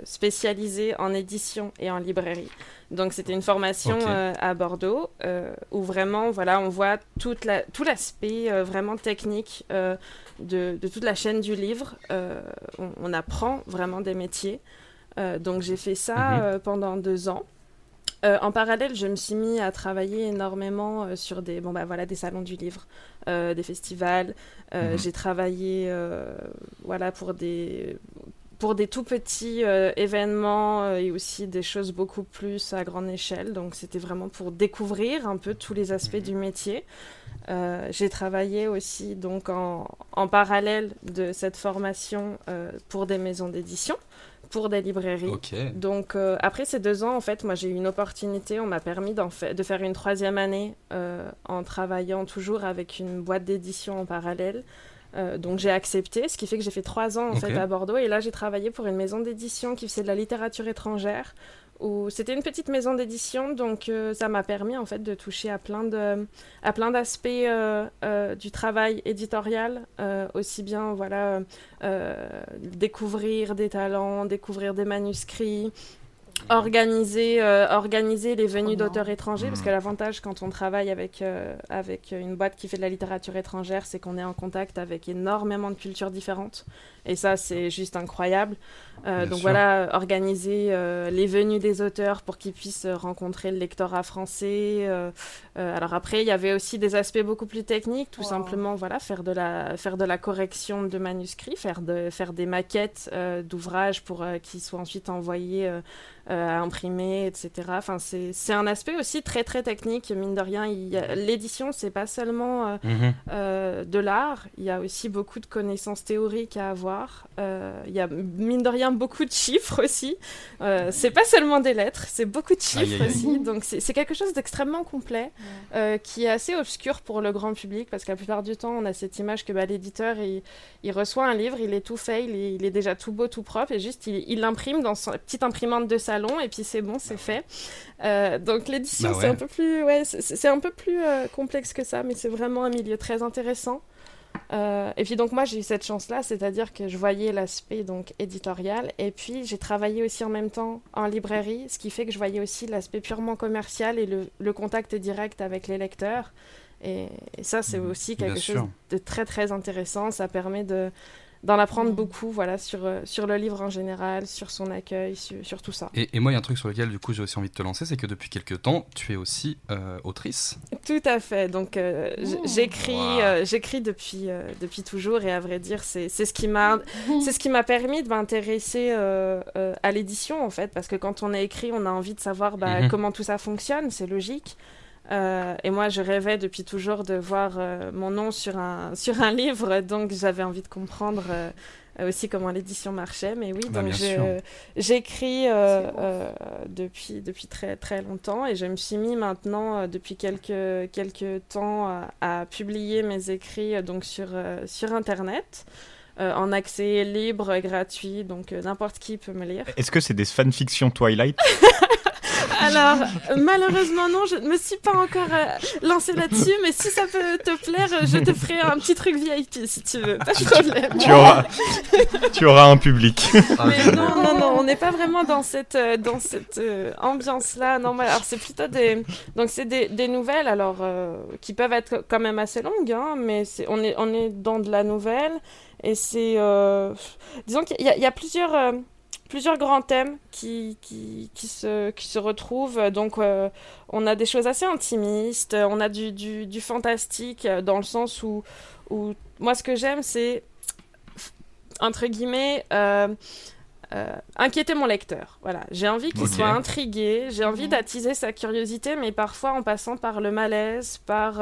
spécialisée en édition et en librairie. Donc c'était une formation euh, à Bordeaux euh, où vraiment voilà on voit toute la, tout l'aspect euh, vraiment technique de, de, toute la chaîne du livre. On, on, apprend vraiment des métiers. donc j'ai fait ça mhm. pendant deux ans. En parallèle, je me suis mis à travailler énormément sur des, bon, bah, voilà, des salons du livre, des festivals. Mhm. J'ai travaillé voilà, pour des, pour des tout petits euh, événements euh, et aussi des choses beaucoup plus à grande échelle. Donc c'était vraiment pour découvrir un peu tous les aspects mhm. du métier. Euh, j'ai travaillé aussi donc en, en, parallèle de cette formation pour des maisons d'édition, pour des librairies. Donc après ces deux ans, en fait, moi j'ai eu une opportunité, on m'a permis de faire une troisième année en travaillant toujours avec une boîte d'édition en parallèle. Euh, donc j'ai accepté, ce qui fait que j'ai fait trois ans en fait à Bordeaux. Et là, j'ai travaillé pour une maison d'édition qui faisait de la littérature étrangère. C'était une petite maison d'édition, donc euh, ça m'a permis en fait de toucher à plein d'aspects euh, du travail éditorial, aussi bien voilà découvrir des talents, découvrir des manuscrits, organiser, euh, organiser les venues d'auteurs étrangers, parce que mmh. l'avantage quand on travaille avec, euh, avec une boîte qui fait de la littérature étrangère, c'est qu'on est en contact avec énormément de cultures différentes. Et ça, c'est juste incroyable. Euh, donc voilà, organiser euh, les venues des auteurs pour qu'ils puissent rencontrer le lectorat français. Euh, alors après, il y avait aussi des aspects beaucoup plus techniques, tout simplement, voilà, faire de la faire de la correction de manuscrits, faire de faire des maquettes d'ouvrages pour qu'ils soient ensuite envoyés à imprimer, etc. Enfin, c'est un aspect aussi très très technique, mine de rien. L'édition, c'est pas seulement mhm. de l'art, il y a aussi beaucoup de connaissances théoriques à avoir euh, il y a mine de rien beaucoup de chiffres aussi. Euh, c'est pas seulement des lettres, c'est beaucoup de chiffres aussi. Donc c'est quelque chose d'extrêmement complet euh, qui est assez obscur pour le grand public parce que la plupart du temps on a cette image que bah, l'éditeur il, il, reçoit un livre, il est tout fait, il est, il est déjà tout beau, tout propre et juste il l'imprime dans sa petite imprimante de salon et puis c'est bon, c'est fait. donc l'édition bah c'est un peu plus, ouais, c'est un peu plus complexe que ça, mais c'est vraiment un milieu très intéressant. Euh, et puis donc moi j'ai eu cette chance-là, c'est-à-dire que je voyais l'aspect donc éditorial et puis j'ai travaillé aussi en même temps en librairie, ce qui fait que je voyais aussi l'aspect purement commercial et le, le, contact direct avec les lecteurs. Et, et ça c'est mmh, aussi quelque chose de très très intéressant. Ça permet de d'en apprendre mm. beaucoup voilà, sur, euh, sur le livre en général, sur son accueil, sur, tout ça. Et, moi, il y a un truc sur lequel, du coup, j'ai aussi envie de te lancer, c'est que depuis quelques temps, tu es aussi euh, autrice. Tout à fait. Donc, euh, j'écris j'écris depuis, depuis toujours, et à vrai dire, c'est ce qui m'a ce qui m'a permis de m'intéresser à l'édition, en fait, parce que quand on a écrit, on a envie de savoir bah, mm-hmm. comment tout ça fonctionne, c'est logique. Euh, et moi, je rêvais depuis toujours de voir euh, mon nom sur un, <laughs> sur un livre, donc j'avais envie de comprendre euh, aussi comment l'édition marchait. Mais oui, bah, donc j'écris depuis, depuis très, très longtemps et je me suis mis maintenant, depuis quelques, quelques temps, à, publier mes écrits donc sur, sur Internet. en accès libre, gratuit, donc n'importe qui peut me lire. Est-ce que c'est des fanfictions Twilight? <laughs> Alors, malheureusement, non, je ne me suis pas encore euh, lancée là-dessus, mais si ça peut te plaire, euh, je te ferai un petit truc VIP si tu veux, pas de problème. Tu auras, tu auras un public. Mais non, non, non, on n'est pas vraiment dans cette, euh, dans cette euh, ambiance-là. Non, mais alors c'est plutôt des, donc c'est des, des nouvelles, alors qui peuvent être quand même assez longues, hein, mais c'est, on est, on est dans de la nouvelle et c'est, disons qu'il y a, il y a plusieurs, plusieurs grands thèmes qui, qui, qui se, qui se retrouvent. Donc, euh, on a des choses assez intimistes, on a du, du, du fantastique euh, dans le sens où, où moi, ce que j'aime, c'est entre guillemets. euh, euh, inquiéter mon lecteur. Voilà, j'ai envie qu'il soit intrigué, j'ai envie Mhm. d'attiser sa curiosité, mais parfois en passant par le malaise, par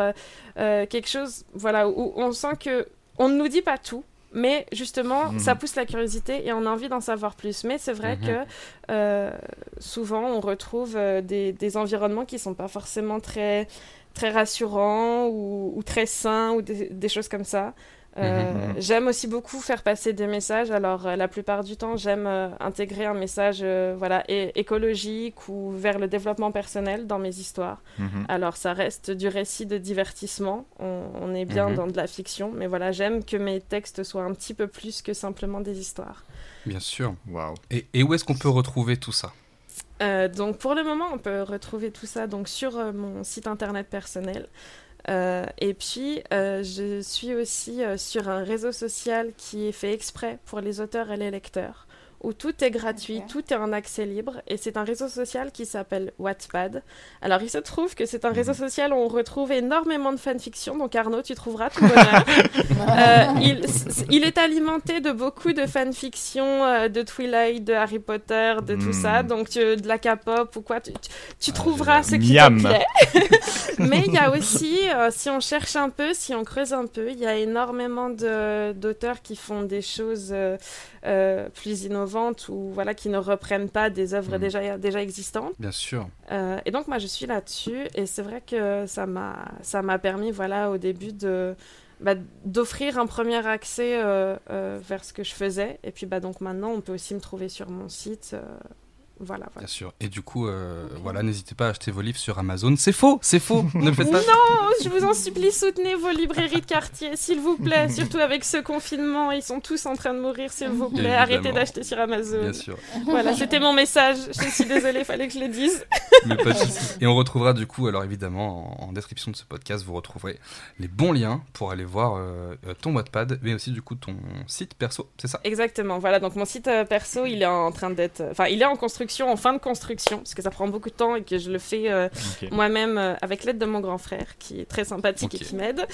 quelque chose, voilà, où on sent que on ne nous dit pas tout, mais justement, Mhm. ça pousse la curiosité et on a envie d'en savoir plus. Mais c'est vrai Mhm. que euh, souvent, on retrouve euh, des, des environnements qui sont pas forcément très très rassurants ou, ou très sains ou des, des choses comme ça. Euh, Mhm. J'aime aussi beaucoup faire passer des messages. Alors, euh, la plupart du temps, j'aime euh, intégrer un message euh, voilà, écologique ou vers le développement personnel dans mes histoires. Mhm. Alors, ça reste du récit de divertissement. On, on est bien Mhm. dans de la fiction. Mais voilà, j'aime que mes textes soient un petit peu plus que simplement des histoires. Bien sûr. Waouh. Et, et où est-ce qu'on peut retrouver tout ça? Euh, donc pour le moment, on peut retrouver tout ça donc sur euh, mon site internet personnel. Euh, et puis, euh, je suis aussi euh, sur un réseau social qui est fait exprès pour les auteurs et les lecteurs, où tout est gratuit, tout est en accès libre, et c'est un réseau social qui s'appelle Wattpad. Alors, il se trouve que c'est un réseau social où on retrouve énormément de fanfiction, donc Arnaud, tu trouveras tout bonheur. <laughs> Euh, il, est alimenté de beaucoup de fanfiction, euh, de Twilight, de Harry Potter, de tout ça. Donc tu- de la K-pop ou quoi, tu, tu- tu Ah, trouveras ce qui Miam. te plaît. <laughs> Mais il y a aussi, euh, si on cherche un peu, si on creuse un peu, il y a énormément d'auteurs qui font des choses euh, euh, plus innovantes ou voilà qui ne reprennent pas des œuvres Hmm. déjà, déjà existantes. Bien sûr. Euh, et donc moi je suis là-dessus et c'est vrai que ça m'a ça m'a permis voilà au début de bah, d'offrir un premier accès euh, euh, vers ce que je faisais et puis bah donc maintenant on peut aussi me trouver sur mon site euh, voilà, voilà. Bien sûr. Et du coup, euh, voilà, n'hésitez pas à acheter vos livres sur Amazon. C'est faux, c'est faux. <laughs> ne faites pas. Non, je vous en supplie, soutenez vos librairies de quartier, s'il vous plaît. <laughs> Surtout avec ce confinement, ils sont tous en train de mourir, s'il vous plaît. Évidemment. Arrêtez d'acheter sur Amazon. Bien sûr. Voilà, c'était mon message. Je suis désolée, fallait que je le dise. <laughs> Mais pas. Et on retrouvera du coup, alors évidemment, en, en description de ce podcast, vous retrouverez les bons liens pour aller voir euh, euh, ton Wattpad, mais aussi du coup ton site perso, c'est ça? Exactement. Voilà, donc mon site euh, perso, il est en train d'être, enfin, il est en construction, en fin de construction, parce que ça prend beaucoup de temps et que je le fais euh, moi-même euh, avec l'aide de mon grand frère, qui est très sympathique et qui m'aide.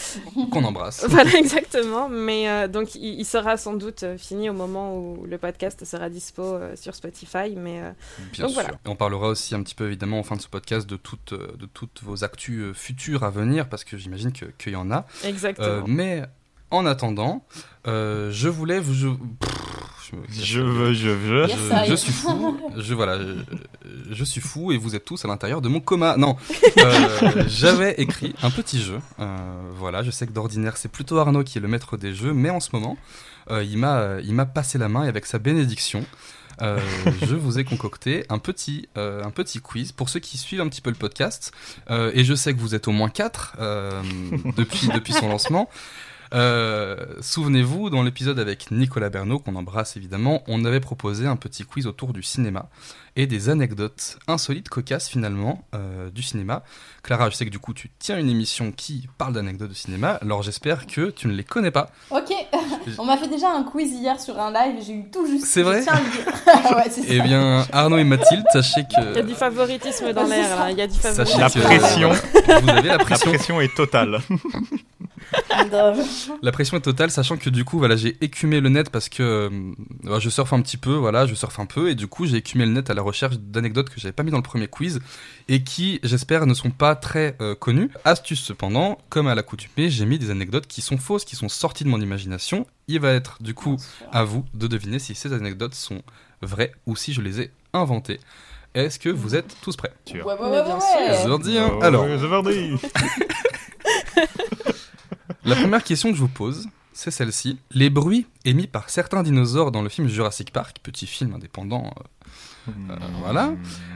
Qu'on embrasse. <laughs> Voilà, exactement. Mais euh, donc, il, il sera sans doute fini au moment où le podcast sera dispo sur Spotify. Mais Bien Donc sûr. voilà. Et on parlera aussi un petit peu évidemment en fin de ce podcast de toutes, de toutes vos actus futures à venir, parce que j'imagine que- qu'il y en a. exactement. Mais en attendant, je voulais vous. Je, Pff, je veux, je veux. Yes, je, suis fou, je voilà, je, je suis fou et vous êtes tous à l'intérieur de mon coma. Non, euh, <laughs> j'avais écrit un petit jeu. euh, voilà, je sais que d'ordinaire c'est plutôt Arnaud qui est le maître des jeux, mais en ce moment, euh, il m'a, il m'a passé la main et avec sa bénédiction. euh, je vous ai concocté un petit, euh, un petit quiz pour ceux qui suivent un petit peu le podcast. euh, et je sais que vous êtes au moins 4 depuis, depuis son lancement. Euh, Souvenez-vous, dans l'épisode avec Nicolas Bernot, qu'on embrasse évidemment, on avait proposé un petit quiz autour du cinéma et des anecdotes insolites, cocasses finalement, euh, du cinéma. Clara, je sais que du coup tu tiens une émission qui parle d'anecdotes de cinéma, alors j'espère que tu ne les connais pas. Ok, <laughs> on m'a fait déjà un quiz hier sur un live j'ai eu tout juste. C'est vrai dire. <laughs> ouais, Eh bien, Arnaud et Mathilde, sachez Il y a que... du favoritisme dans C'est l'air. Il y a du Sachez La favoritisme. que- pression. Vous avez la La pression pression est totale. <laughs> La pression est totale, sachant que du coup, voilà, j'ai écumé le net parce que euh, bah, je surfe un petit peu, voilà, je surfe un peu, et du coup, j'ai écumé le net à la recherche d'anecdotes que j'avais pas mis dans le premier quiz et qui, j'espère, ne sont pas très euh, connues. Astuce cependant, comme à l'accoutumée, j'ai mis des anecdotes qui sont fausses, qui sont sorties de mon imagination. Il va être du coup à vous de deviner si ces anecdotes sont vraies ou si je les ai inventées. Est-ce que vous êtes tous prêts? Ouais, ouais, ouais, ouais. Oh, Alors. <laughs> La première question que je vous pose, c'est celle-ci. Les bruits émis par certains dinosaures dans le film Jurassic Park, petit film indépendant, euh, euh, voilà,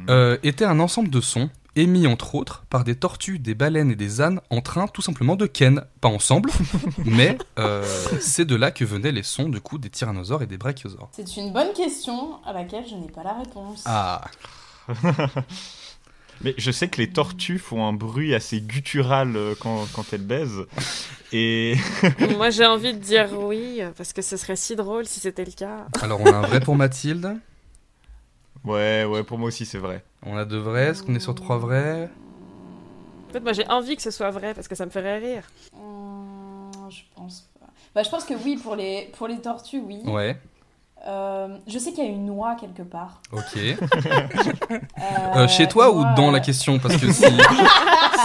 euh, étaient un ensemble de sons émis entre autres par des tortues, des baleines et des ânes en train tout simplement de ken. Pas ensemble, <laughs> mais euh, c'est de là que venaient les sons du coup des tyrannosaures et des brachiosaures. C'est une bonne question à laquelle je n'ai pas la réponse. Ah, <laughs> Mais je sais que les tortues font un bruit assez guttural euh, quand, quand elles baisent. Et <laughs> Moi, j'ai envie de dire oui, euh, parce que ce serait si drôle si c'était le cas. alors on a un vrai pour Mathilde, ouais, ouais, pour moi aussi c'est vrai. on a deux vrais, est-ce qu'on est sur trois vrais? En fait, moi, j'ai envie que ce soit vrai, parce que ça me ferait rire. Hum, je pense pas. Bah, je pense que oui, pour les, pour les tortues, oui. Ouais, Euh, je sais qu'il y a une noix quelque part. ok. <laughs> Euh, Euh, chez toi ou dans euh, la question Parce que <laughs> si...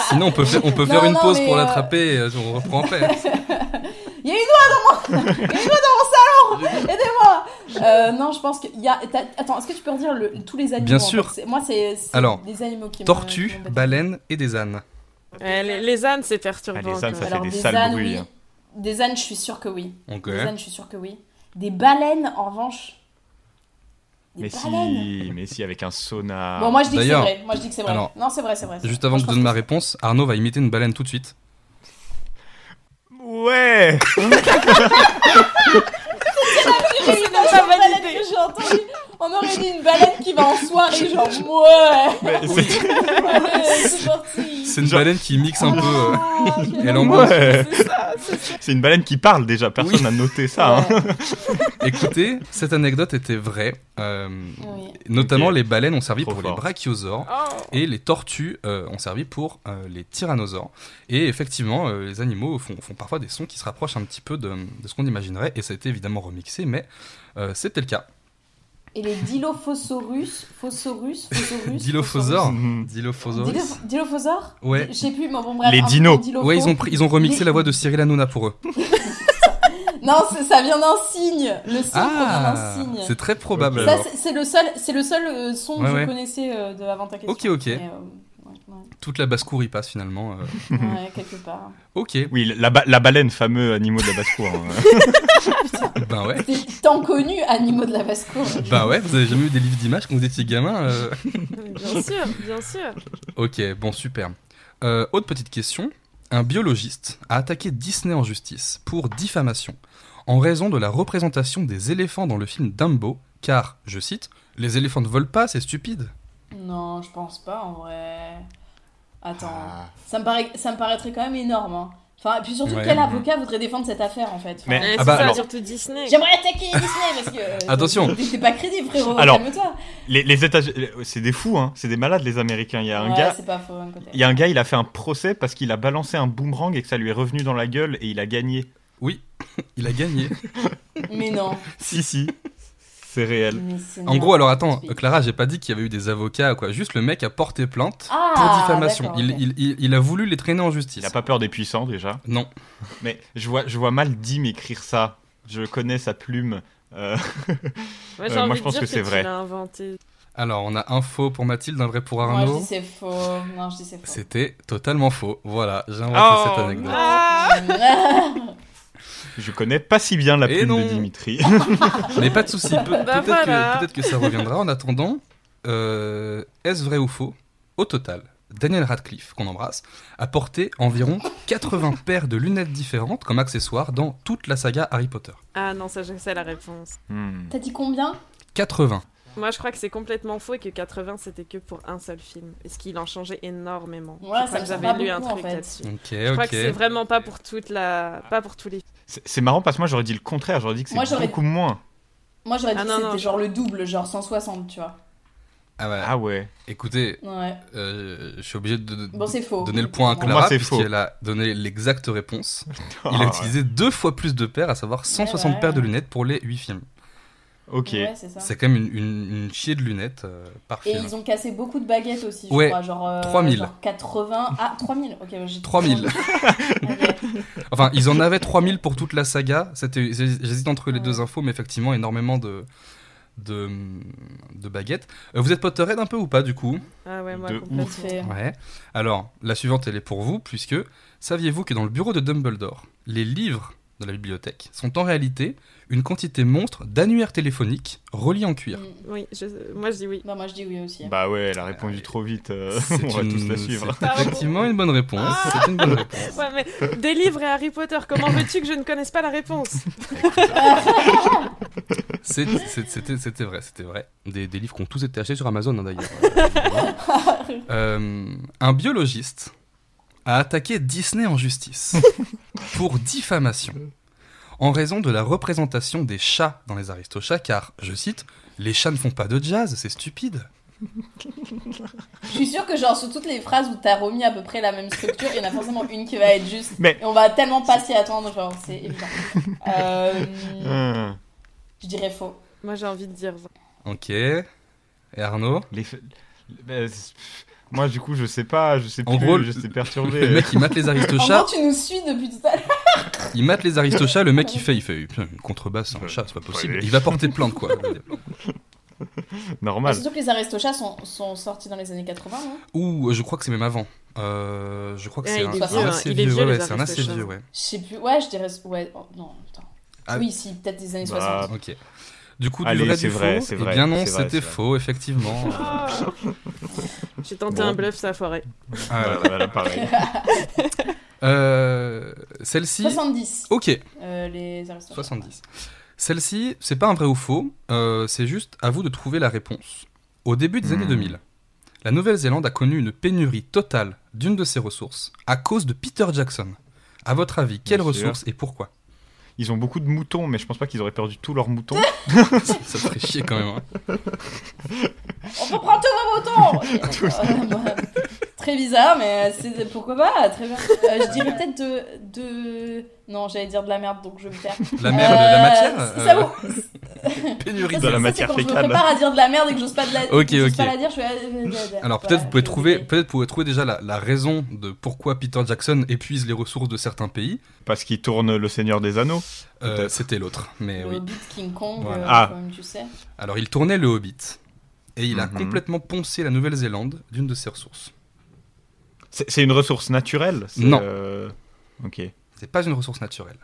sinon on peut faire, on peut Non, faire une non, pause pour euh, l'attraper et on reprend après. <laughs> Il y a une noix dans mon, il y a une noix dans mon salon. Aidez-moi. Euh, non, je pense qu'il y a. Attends, est-ce que tu peux redire le... tous les animaux Bien en sûr. fait? Moi, c'est Alors, des animaux qui me- Tortues, baleines et des ânes. Euh, les, les ânes, c'est perturbant. Ah, les ânes, ça fait Alors, des des sales ânes, bruits, oui. hein. Des ânes, je suis sûre que oui. Ok. Des ânes, je suis sûre que oui. Des baleines, en revanche. Des Mais baleines. si, mais si, avec un sonar. Bon, moi je dis que c'est vrai. Moi je dis que c'est vrai. alors, non, c'est vrai, c'est vrai. Juste vrai. avant Moi, que je donne ma réponse, Arnaud va imiter une baleine tout de suite. Ouais <laughs> c'est- une autre baleine que j'ai entendue. On aurait dit une baleine qui va en soirée, genre <laughs> ouais. Mais c'est- une baleine qui mixe un peu. euh, Ah, elle. Ouais. C'est une baleine qui parle déjà, personne Oui. n'a noté ça. hein. <laughs> Écoutez, cette anecdote était vraie. euh, oui. Notamment, les baleines ont servi Trop pour les brachiosaures. Oh. Et les tortues euh, ont servi pour euh, les tyrannosaures. Et effectivement, euh, les animaux font, font parfois des sons qui se rapprochent un petit peu de, de ce qu'on imaginerait. Et ça a été évidemment remixé, mais euh, c'était le cas. Et les Dilophosaurus, Phosaurus, Phosaurus, Dilophosaures Mhm. Dilophosaurus Diloph- Dilophosaures Ouais. Je sais plus, mais bon bref. Les dinos. Ouais, ils ont, pris- ils ont remixé Les- la voix de Cyril Hanouna pour eux. <laughs> Non, c'est- ça vient d'un signe. Le son provient Ah, d'un signe. c'est très probable Ça, alors. c'est c'est le seul, c'est le seul euh, son Ouais, que ouais. je connaissais euh, de avant ta question. Ok, ok. Mais, euh, ouais. Toute la basse-cour y passe finalement. euh. <laughs> Ouais, quelque part. Ok, Oui, la, ba- la baleine, fameux animaux de la basse-cour. hein. <laughs> ben ouais. Tant connu, Animaux de la basse-cour. Bah ouais, vous avez jamais eu des livres d'images quand vous étiez gamin euh Bien <laughs> sûr, bien sûr. Ok, bon, super. Euh, autre petite question. Un biologiste a attaqué Disney en justice pour diffamation en raison de la représentation des éléphants dans le film Dumbo, car, je cite, les éléphants ne volent pas, c'est stupide. Non, je pense pas en vrai. Attends, Ah. ça, me paraît, ça me paraîtrait quand même énorme. hein. Enfin, et puis surtout, Ouais. quel avocat voudrait défendre cette affaire en fait? Enfin, Mais- Ah c'est bah ça, alors- surtout Disney. J'aimerais attaquer Disney parce que. euh, <laughs> Attention. t'es- T'es pas crédible, frérot, Alors, calme-toi. Les, les États, c'est des fous, hein. C'est des malades, les Américains. Il y a un Ouais, gars. c'est pas faux d'un côté. Il y a un gars, il a fait un procès parce qu'il a balancé un boomerang et que ça lui est revenu dans la gueule et il a gagné. Oui, <laughs> il a gagné. Mais non. <laughs> Si, si. C'est réel. En gros, alors attends. Clara, j'ai pas dit qu'il y avait eu des avocats, quoi. Juste le mec a porté plainte Ah, pour diffamation. Il, ok. il- il- il a voulu les traîner en justice. Il a pas peur des puissants déjà. Non. Mais je vois, je vois mal Dim écrire ça. Je connais sa plume. Euh, Moi, Euh, moi, je de pense dire que que, c'est vrai. inventé. Alors, on a un faux pour Mathilde, un vrai pour Moi, je Arnaud. dis c'est faux. Non, je dis c'est faux. C'était totalement faux. Voilà, j'ai inventé Oh, cette anecdote. <laughs> <laughs> Ah je connais pas si bien la Et plume non. de Dimitri. <laughs> Mais pas de souci. Pe- Bah peut-être, voilà. que, peut-être que ça reviendra. En attendant, euh, est-ce vrai ou faux Au total, Daniel Radcliffe, qu'on embrasse, a porté environ 80 paires de lunettes différentes comme accessoire dans toute la saga Harry Potter? Ah non, ça, je sais la réponse. Hmm. T'as dit combien? 80. Moi, je crois que c'est complètement faux et que 80, c'était que pour un seul film. Est-ce qu'il en changeait énormément Ouais, Je crois que j'avais lu un en truc fait. là-dessus. Je crois que c'est vraiment pas pour toute la, pas pour tous les. C'est c'est marrant parce que moi j'aurais dit le contraire. J'aurais dit que c'est beaucoup moins. Moi, j'aurais dit Ah, que non, c'était genre le double, genre 160, tu vois. Ah ouais. Ah ouais. Écoutez, Ouais. euh, je suis obligé de, de- Bon, c'est faux. donner le point à Clara puisqu'elle a donné l'exacte réponse. <laughs> Il a ouais. utilisé deux fois plus de paires, à savoir 160 ouais. paires de lunettes pour les 8 films. Ok. Ouais, c'est quand même une, une, une chier de lunettes euh, par Et film. ils ont cassé beaucoup de baguettes aussi, je Ouais, crois. Genre, euh, 3000. genre 80. Ah, 3000 Ok, j'ai 3000. <laughs> Ok. Enfin, ils en avaient 3000 pour toute la saga. C'était, j'hésite entre les Ouais. deux infos, mais effectivement, énormément de, de, de baguettes. Euh, vous êtes Potterhead un peu ou pas, du coup? Ah ouais, moi De complètement. Ouais. Alors, la suivante, elle est pour vous, puisque saviez-vous que dans le bureau de Dumbledore, les livres dans la bibliothèque sont en réalité une quantité monstre d'annuaires téléphoniques reliés en cuir. Mm. Oui, je- moi je dis oui. Bah, moi je dis oui aussi. Bah ouais, elle a répondu trop vite. euh, <laughs> on va une- tous la suivre. c'est effectivement une bonne réponse. C'est une bonne <laughs> réponse. Ouais, mais des livres et Harry Potter, comment veux-tu que je ne connaisse pas la réponse? <laughs> C'était c'était vrai, c'était vrai. Des, des livres qui ont tous été achetés sur Amazon hein, d'ailleurs. Euh, un biologiste a attaqué Disney en justice <laughs> pour diffamation en raison de la représentation des chats dans les Aristochats, car, je cite, les chats ne font pas de jazz, c'est stupide. Je suis sûre que genre sur toutes les phrases où t'as remis à peu près la même structure, il y en a forcément une qui va être juste. Mais- Et on va tellement pas s'y attendre, genre c'est évident. <laughs> Euh, Hum, je dirais faux. Moi j'ai envie de dire vrai. Ok. Et Arnaud? Les bah, c'est- Moi, du coup, je sais pas, je sais plus, En gros, je sais perturbé. Le mec il mate les <laughs> Aristochats, tu nous suis depuis tout à l'heure. il mate les Aristochats, le mec il fait, il fait putain, une contrebasse, un chat, c'est pas possible. Ouais. Il va porter plainte quoi. <laughs> Normal. Surtout que les Aristochats sont, sont sortis dans les années 80, non Ou euh, je crois que c'est même avant. Euh, je crois que Ouais, c'est un, un assez vieux. vieux, ouais, c'est un assez vieux, ouais. Je sais plus. Ouais, je dirais. Ouais, oh, non, attends. Ah. Oui, si, peut-être des années Bah, 60. Ok. Du coup, Allez, du vrai, c'est du vrai, Eh vrai, bien non, c'était faux, effectivement. <laughs> J'ai tenté Bon. un bluff, ça a foiré. Ah, Voilà, pareil. <laughs> euh, Celle-ci. 70, Ok, euh, les Aristochats. 70. Celle-ci, c'est pas un vrai ou faux, euh, c'est juste à vous de trouver la réponse. Au début des Hmm. années 2000, la Nouvelle-Zélande a connu une pénurie totale d'une de ses ressources à cause de Peter Jackson. À votre avis, quelle ressource et pourquoi? Ils ont beaucoup de moutons, mais je pense pas qu'ils auraient perdu tous leurs moutons. <laughs> Ça ferait chier quand même. hein. On peut prendre tous vos moutons <laughs> <laughs> Euh, bah, Très bizarre, mais c'est pourquoi pas, très bien. Euh, je dirais peut-être de, de... Non, j'allais dire de la merde, donc je vais me taire. La merde, la matière Euh, euh, Ça vaut. <laughs> Pénurie Ça, de la ça, matière quand Je fécale. me prépare à dire de la merde et que j'ose pas, de la... Ok, j'ose ok. pas la dire, je euh, Alors Voilà, peut-être vous pouvez trouver, peut-être vous pouvez trouver déjà la, la raison de pourquoi Peter Jackson épuise les ressources de certains pays. Parce qu'ils tournent Le Seigneur des Anneaux. Euh. C'était l'autre, mais Le oui. Hobbit King Kong, Voilà. euh, Ah. comme tu sais. Alors il tournait le Hobbit et il a Mhm. complètement poncé la Nouvelle-Zélande d'une de ses ressources. C'est une ressource naturelle Non. euh, Ok. C'est pas une ressource naturelle.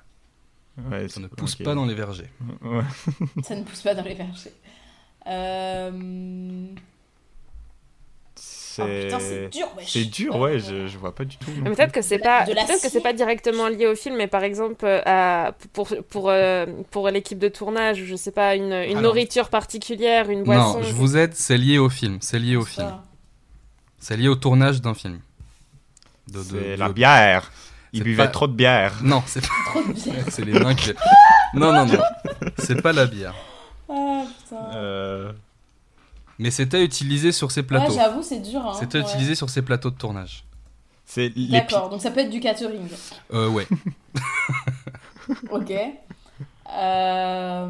Ouais, Ça ne pousse pas dans les vergers. Ouais. <laughs> Ça ne pousse pas dans les vergers. Euh... Oh, putain, c'est C'est dur, wesh. c'est dur, ouais, je, je vois pas du tout. Peut-être que c'est pas, peut-être que c'est pas directement lié au film, mais par exemple euh, à, pour pour euh, pour l'équipe de tournage, je sais pas une, une Alors. nourriture particulière, une boisson. Non, je vous aide, c'est lié au film. C'est lié au film. C'est lié au tournage d'un film. De- de- C'est de- la bière. Buvaient pas- trop de bière. Non, c'est pas. Trop de bien. C'est les nains qui. Non, non, non. C'est pas la bière. Ah putain. Euh, Mais c'était utilisé sur ces Ouais, plateaux. j'avoue, c'est dur. Hein. c'était ouais. utilisé sur ces plateaux de tournage. C'est les pi- D'accord, donc ça peut être du catering. Euh, ouais. <laughs> Ok. Euh...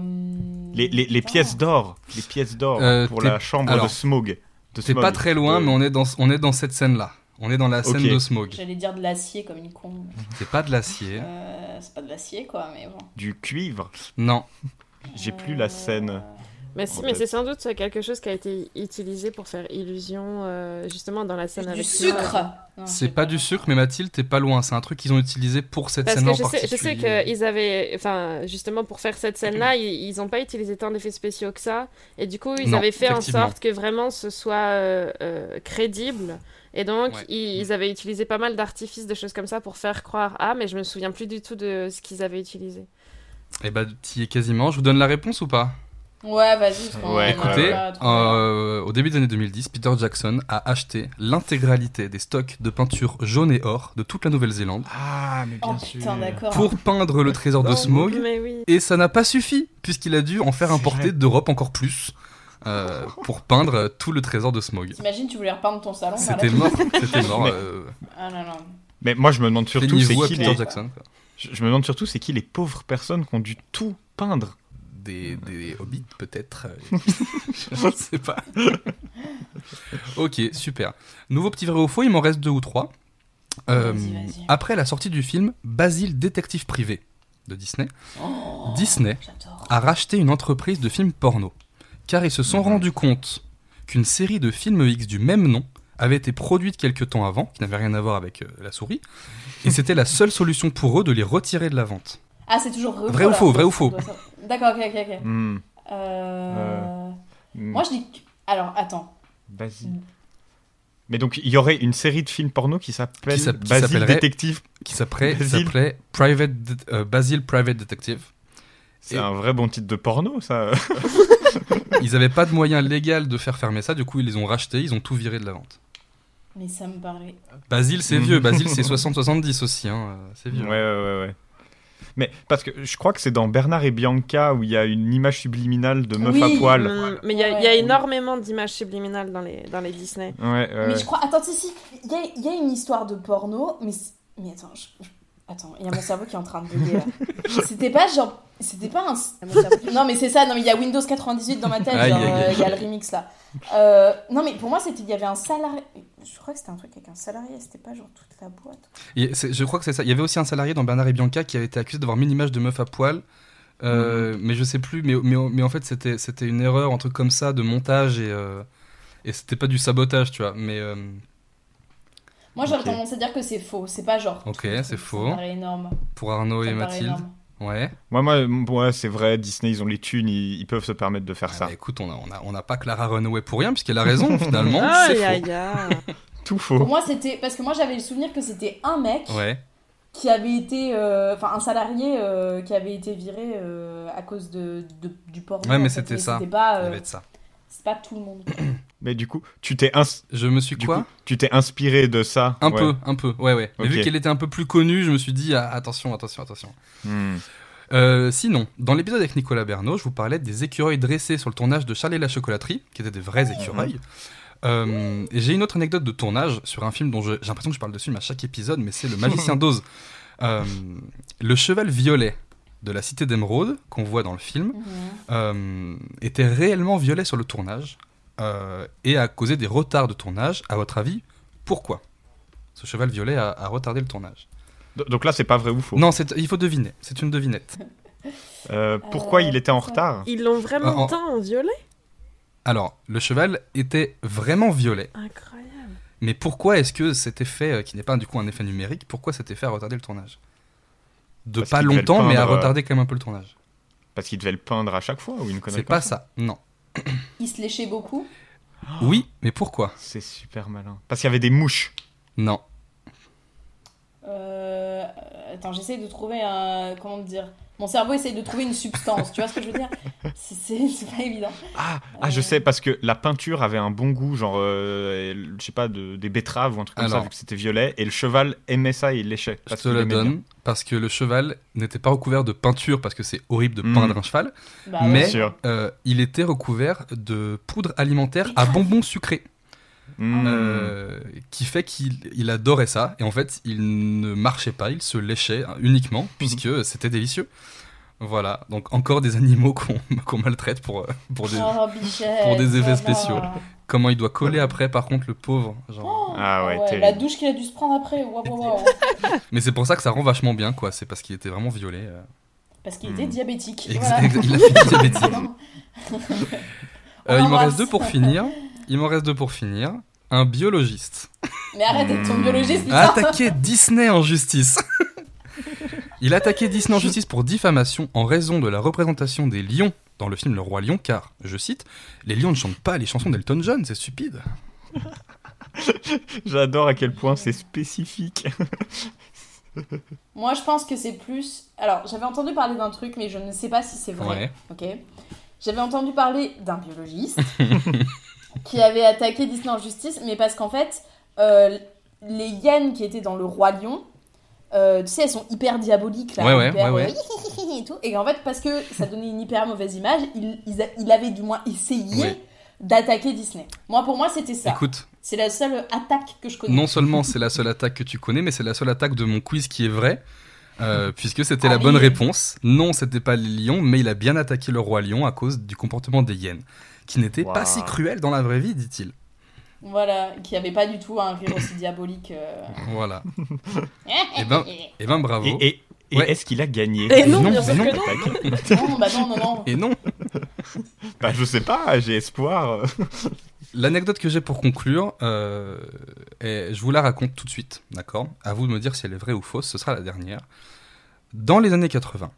les, les, les putain. pièces d'or. Les pièces d'or Euh, pour la chambre alors, de Smog. De C'est Smog. pas très loin, De- mais on est dans, on est dans cette scène-là. On est dans la scène de Smog. J'allais dire de l'acier comme une con. C'est pas de l'acier. Euh, c'est pas de l'acier quoi, mais bon. Du cuivre. Non. J'ai plus la scène. Mais si, mais c'est sans doute quelque chose qui a été utilisé pour faire illusion, euh, justement dans la scène Du avec sucre Non, je C'est pas du sucre, mais Mathilde, t'es pas loin. C'est un truc qu'ils ont utilisé pour cette Parce scène-là que en je sais, je sais particulier. qu'ils avaient, enfin, justement pour faire cette scène-là, ils, ils ont pas utilisé tant d'effets spéciaux que ça, et du coup ils Non, avaient fait en sorte que vraiment ce soit euh, euh, crédible, et donc Ouais. ils, ils avaient utilisé pas mal d'artifices, de choses comme ça pour faire croire ah, mais je me souviens plus du tout de ce qu'ils avaient utilisé. Eh bah, t'y es quasiment. Je vous donne la réponse ou pas? Ouais, vas-y. parce qu'on- Ouais, Écoutez, euh, au début des années 2010, Peter Jackson a acheté l'intégralité des stocks de peinture jaune et or de toute la Nouvelle-Zélande Ah, mais bien Oh sûr. putain, pour peindre le trésor de Smog. Mais oui. Et ça n'a pas suffi, puisqu'il a dû en faire importer d'Europe encore plus euh, pour peindre tout le trésor de Smog. T'imagines, tu voulais repeindre ton salon C'était mort, c'était <laughs> mort. Mais- euh, Ah non, non. Mais moi, je me demande surtout, c'est qui Peter les... Jackson. quoi. Je je me demande surtout, c'est qui les pauvres personnes qui ont dû tout peindre. Des, des hobbits, peut-être. <laughs> Je ne sais pas. ok, super. Nouveau petit vrai ou faux, il m'en reste deux ou trois. Euh, après la sortie du film Basile détective privé de Disney, Oh, Disney a racheté une entreprise de films porno, car ils se sont rendus compte qu'une série de films X du même nom avait été produite quelque temps avant, qui n'avait rien à voir avec euh, la souris, et <laughs> c'était la seule solution pour eux de les retirer de la vente. Ah, c'est toujours vrai ou Vrai faux ou là faux, vrai ou faux. D'accord, ok, ok, ok. Hmm, Euh... hmm, Moi, je dis. que- Alors, attends. Basile. Mais donc, il y aurait une série de films porno qui s'appelle s'appellerait- Détective. qui s'appelait Private euh, Basil Private Detective. C'est Et- un vrai bon titre de porno, ça. <laughs> Ils avaient pas de moyens légaux de faire fermer ça, du coup ils les ont rachetés, ils ont tout viré de la vente. Mais ça me paraît. Basile c'est Mhm. vieux, Basile c'est 60-70 aussi, hein, c'est vieux. ouais, ouais, ouais. Mais parce que je crois que c'est dans Bernard et Bianca où il y a une image subliminale de meuf Oui. à poil. Mm, Mais il y, a- Ouais. il y a énormément d'images subliminales dans les, dans les Disney. Ouais, ouais, Mais ouais. je crois. Attends, si, si. Il y y a une histoire de porno, mais. Mais attends, je- je- Attends, il y a mon cerveau qui est en train de bugger là. <laughs> C'était pas genre. C'était pas un. Non, mais c'est ça, non, mais il y a Windows 98 dans ma tête, euh, il y a le remix là. Euh, non, mais pour moi, c'était. Il y avait un salarié. Je crois que c'était un truc avec un salarié, c'était pas genre toute la boîte. Et je crois que c'est ça. Il y avait aussi un salarié dans Bernard et Bianca qui avait été accusé d'avoir mis une image de meuf à poil. Euh, Mais je sais plus, mais, mais, mais en fait c'était c'était une erreur, un truc comme ça de montage et, euh, et c'était pas du sabotage, tu vois. Mais euh, Moi, j'aurais Ok. tendance à dire que c'est faux. C'est pas genre. Ok, c'est Ça faux. me paraît énorme. pour Arnaud Ça et Mathilde, énorme. ouais. Moi, moi, ouais, c'est vrai, Disney, ils ont les thunes, ils, ils peuvent se permettre de faire Ah ça. bah, écoute, on a, on a, on a pas Clara Runaway pour rien puisqu'elle a raison <laughs> finalement. Aïe, c'est aïe, faux. aïe. <laughs> Tout Pour faux. moi, c'était. Parce que moi, j'avais le souvenir que c'était un mec. Ouais. qui avait été euh, enfin un salarié euh, qui avait été viré euh, à cause de, de- du porno Ouais, mais c'était ça. c'était pas euh, ça. c'est pas tout le monde <clears throat> Mais du coup, tu t'es ins- Je me suis du quoi coup, tu t'es inspiré de ça. Un Ouais. peu, un peu, ouais, ouais. Mais vu qu'elle était un peu plus connue, je me suis dit, ah, attention, attention, attention. Hmm. Euh, sinon, dans l'épisode avec Nicolas Bernot, je vous parlais des écureuils dressés sur le tournage de Charlie et la chocolaterie, qui étaient des vrais écureuils. Euh, et j'ai une autre anecdote de tournage sur un film dont j'ai l'impression que je parle de ce film à chaque épisode, mais c'est Le Magicien <laughs> d'Oz. Euh, le cheval violet de la cité d'émeraude, qu'on voit dans le film, euh, était réellement violet sur le tournage euh, et a causé des retards de tournage. À votre avis, pourquoi? Ce cheval violet a, a retardé le tournage. Do- Donc là, c'est pas vrai ou faux? Non, c'est- il faut deviner. C'est une devinette. Euh, pourquoi Euh, il était en retard? Ils l'ont vraiment En- en- teint en violet? Alors, le cheval était vraiment violet. Incroyable. Mais pourquoi est-ce que cet effet, qui n'est pas du coup un effet numérique, pourquoi cet effet a retardé le tournage? De Parce pas longtemps, mais a retardé quand même un peu le tournage. Parce qu'il devait le peindre à chaque fois ou une connerie C'est pas ça, non. Il se léchait beaucoup Oui, mais pourquoi? C'est super malin. Parce qu'il y avait des mouches. Non. Euh, attends j'essaie de trouver un comment dire? Mon cerveau essaye de trouver une substance tu vois ce que je veux dire? C'est pas évident Ah, ah, Euh. je sais, parce que la peinture avait un bon goût, genre, euh, je sais pas, de, des betteraves ou un truc comme ça, vu que c'était violet, et le cheval aimait ça et il léchait. Je parce te aimait donne bien. parce que le cheval n'était pas recouvert de peinture parce que c'est horrible de Mm. peindre un cheval, Bah mais euh, il était recouvert de poudre alimentaire à bonbons sucrés. Hmm. Euh, qui fait qu'il il adorait ça et en fait il ne marchait pas, il se léchait hein, uniquement puisque c'était délicieux. Voilà, donc encore des animaux <laughs> qu'on maltraite pour, euh, pour des... Oh, bichette, pour des effets spéciaux. Comment il doit coller après par contre le pauvre. Genre... Oh, Ah ouais, la douche qu'il a dû se prendre après. <laughs> Mais c'est pour ça que ça rend vachement bien quoi, c'est parce qu'il était vraiment violet. euh. parce qu'il était Hmm. diabétique Ex- voilà. ex- il a diabétique. <laughs> Euh, il m'en reste deux pour finir. Il m'en reste deux pour finir. Un biologiste mais arrête d'être ton Hmm. biologiste a putain attaqué Disney en justice. <laughs> Il a attaqué Disney en justice pour diffamation en raison de la représentation des lions dans le film Le Roi Lion, car, je cite, les lions ne chantent pas les chansons d'Elton John, c'est stupide. <laughs> J'adore à quel point c'est spécifique. <laughs> Moi, je pense que c'est plus. Alors, j'avais entendu parler d'un truc, mais je ne sais pas si c'est vrai. Ok? J'avais entendu parler d'un biologiste qui avait attaqué Disney en justice, mais parce qu'en fait, euh, les hyènes qui étaient dans le roi lion, euh, tu sais, elles sont hyper diaboliques là, Ouais, ouais, hyper, ouais, ouais. euh, et tout. Et en fait, parce que ça donnait une hyper mauvaise image, il, il a- il avait du moins essayé Ouais. d'attaquer Disney. Moi, pour moi, c'était ça. Écoute, C'est la seule attaque que je connais. non seulement c'est la seule attaque que tu connais, mais c'est la seule attaque de mon quiz qui est vraie. Euh, <laughs> puisque c'était la Allez. bonne réponse. Non, c'était pas les lions, mais il a bien attaqué le roi lion à cause du comportement des hyènes, qui n'était pas si cruel dans la vraie vie, dit-il. Voilà, qui avait pas du tout un rire aussi diabolique. euh. Voilà. <laughs> Eh ben, eh ben bravo. Et, et- et Ouais. est-ce qu'il a gagné Et non, Non, bien sûr non. que non. Non, bah non, non, non. Et non. Bah, je sais pas, j'ai espoir. L'anecdote que j'ai pour conclure, euh, est- je vous la raconte tout de suite, d'accord? À vous de me dire si elle est vraie ou fausse, ce sera la dernière. Dans les années 80,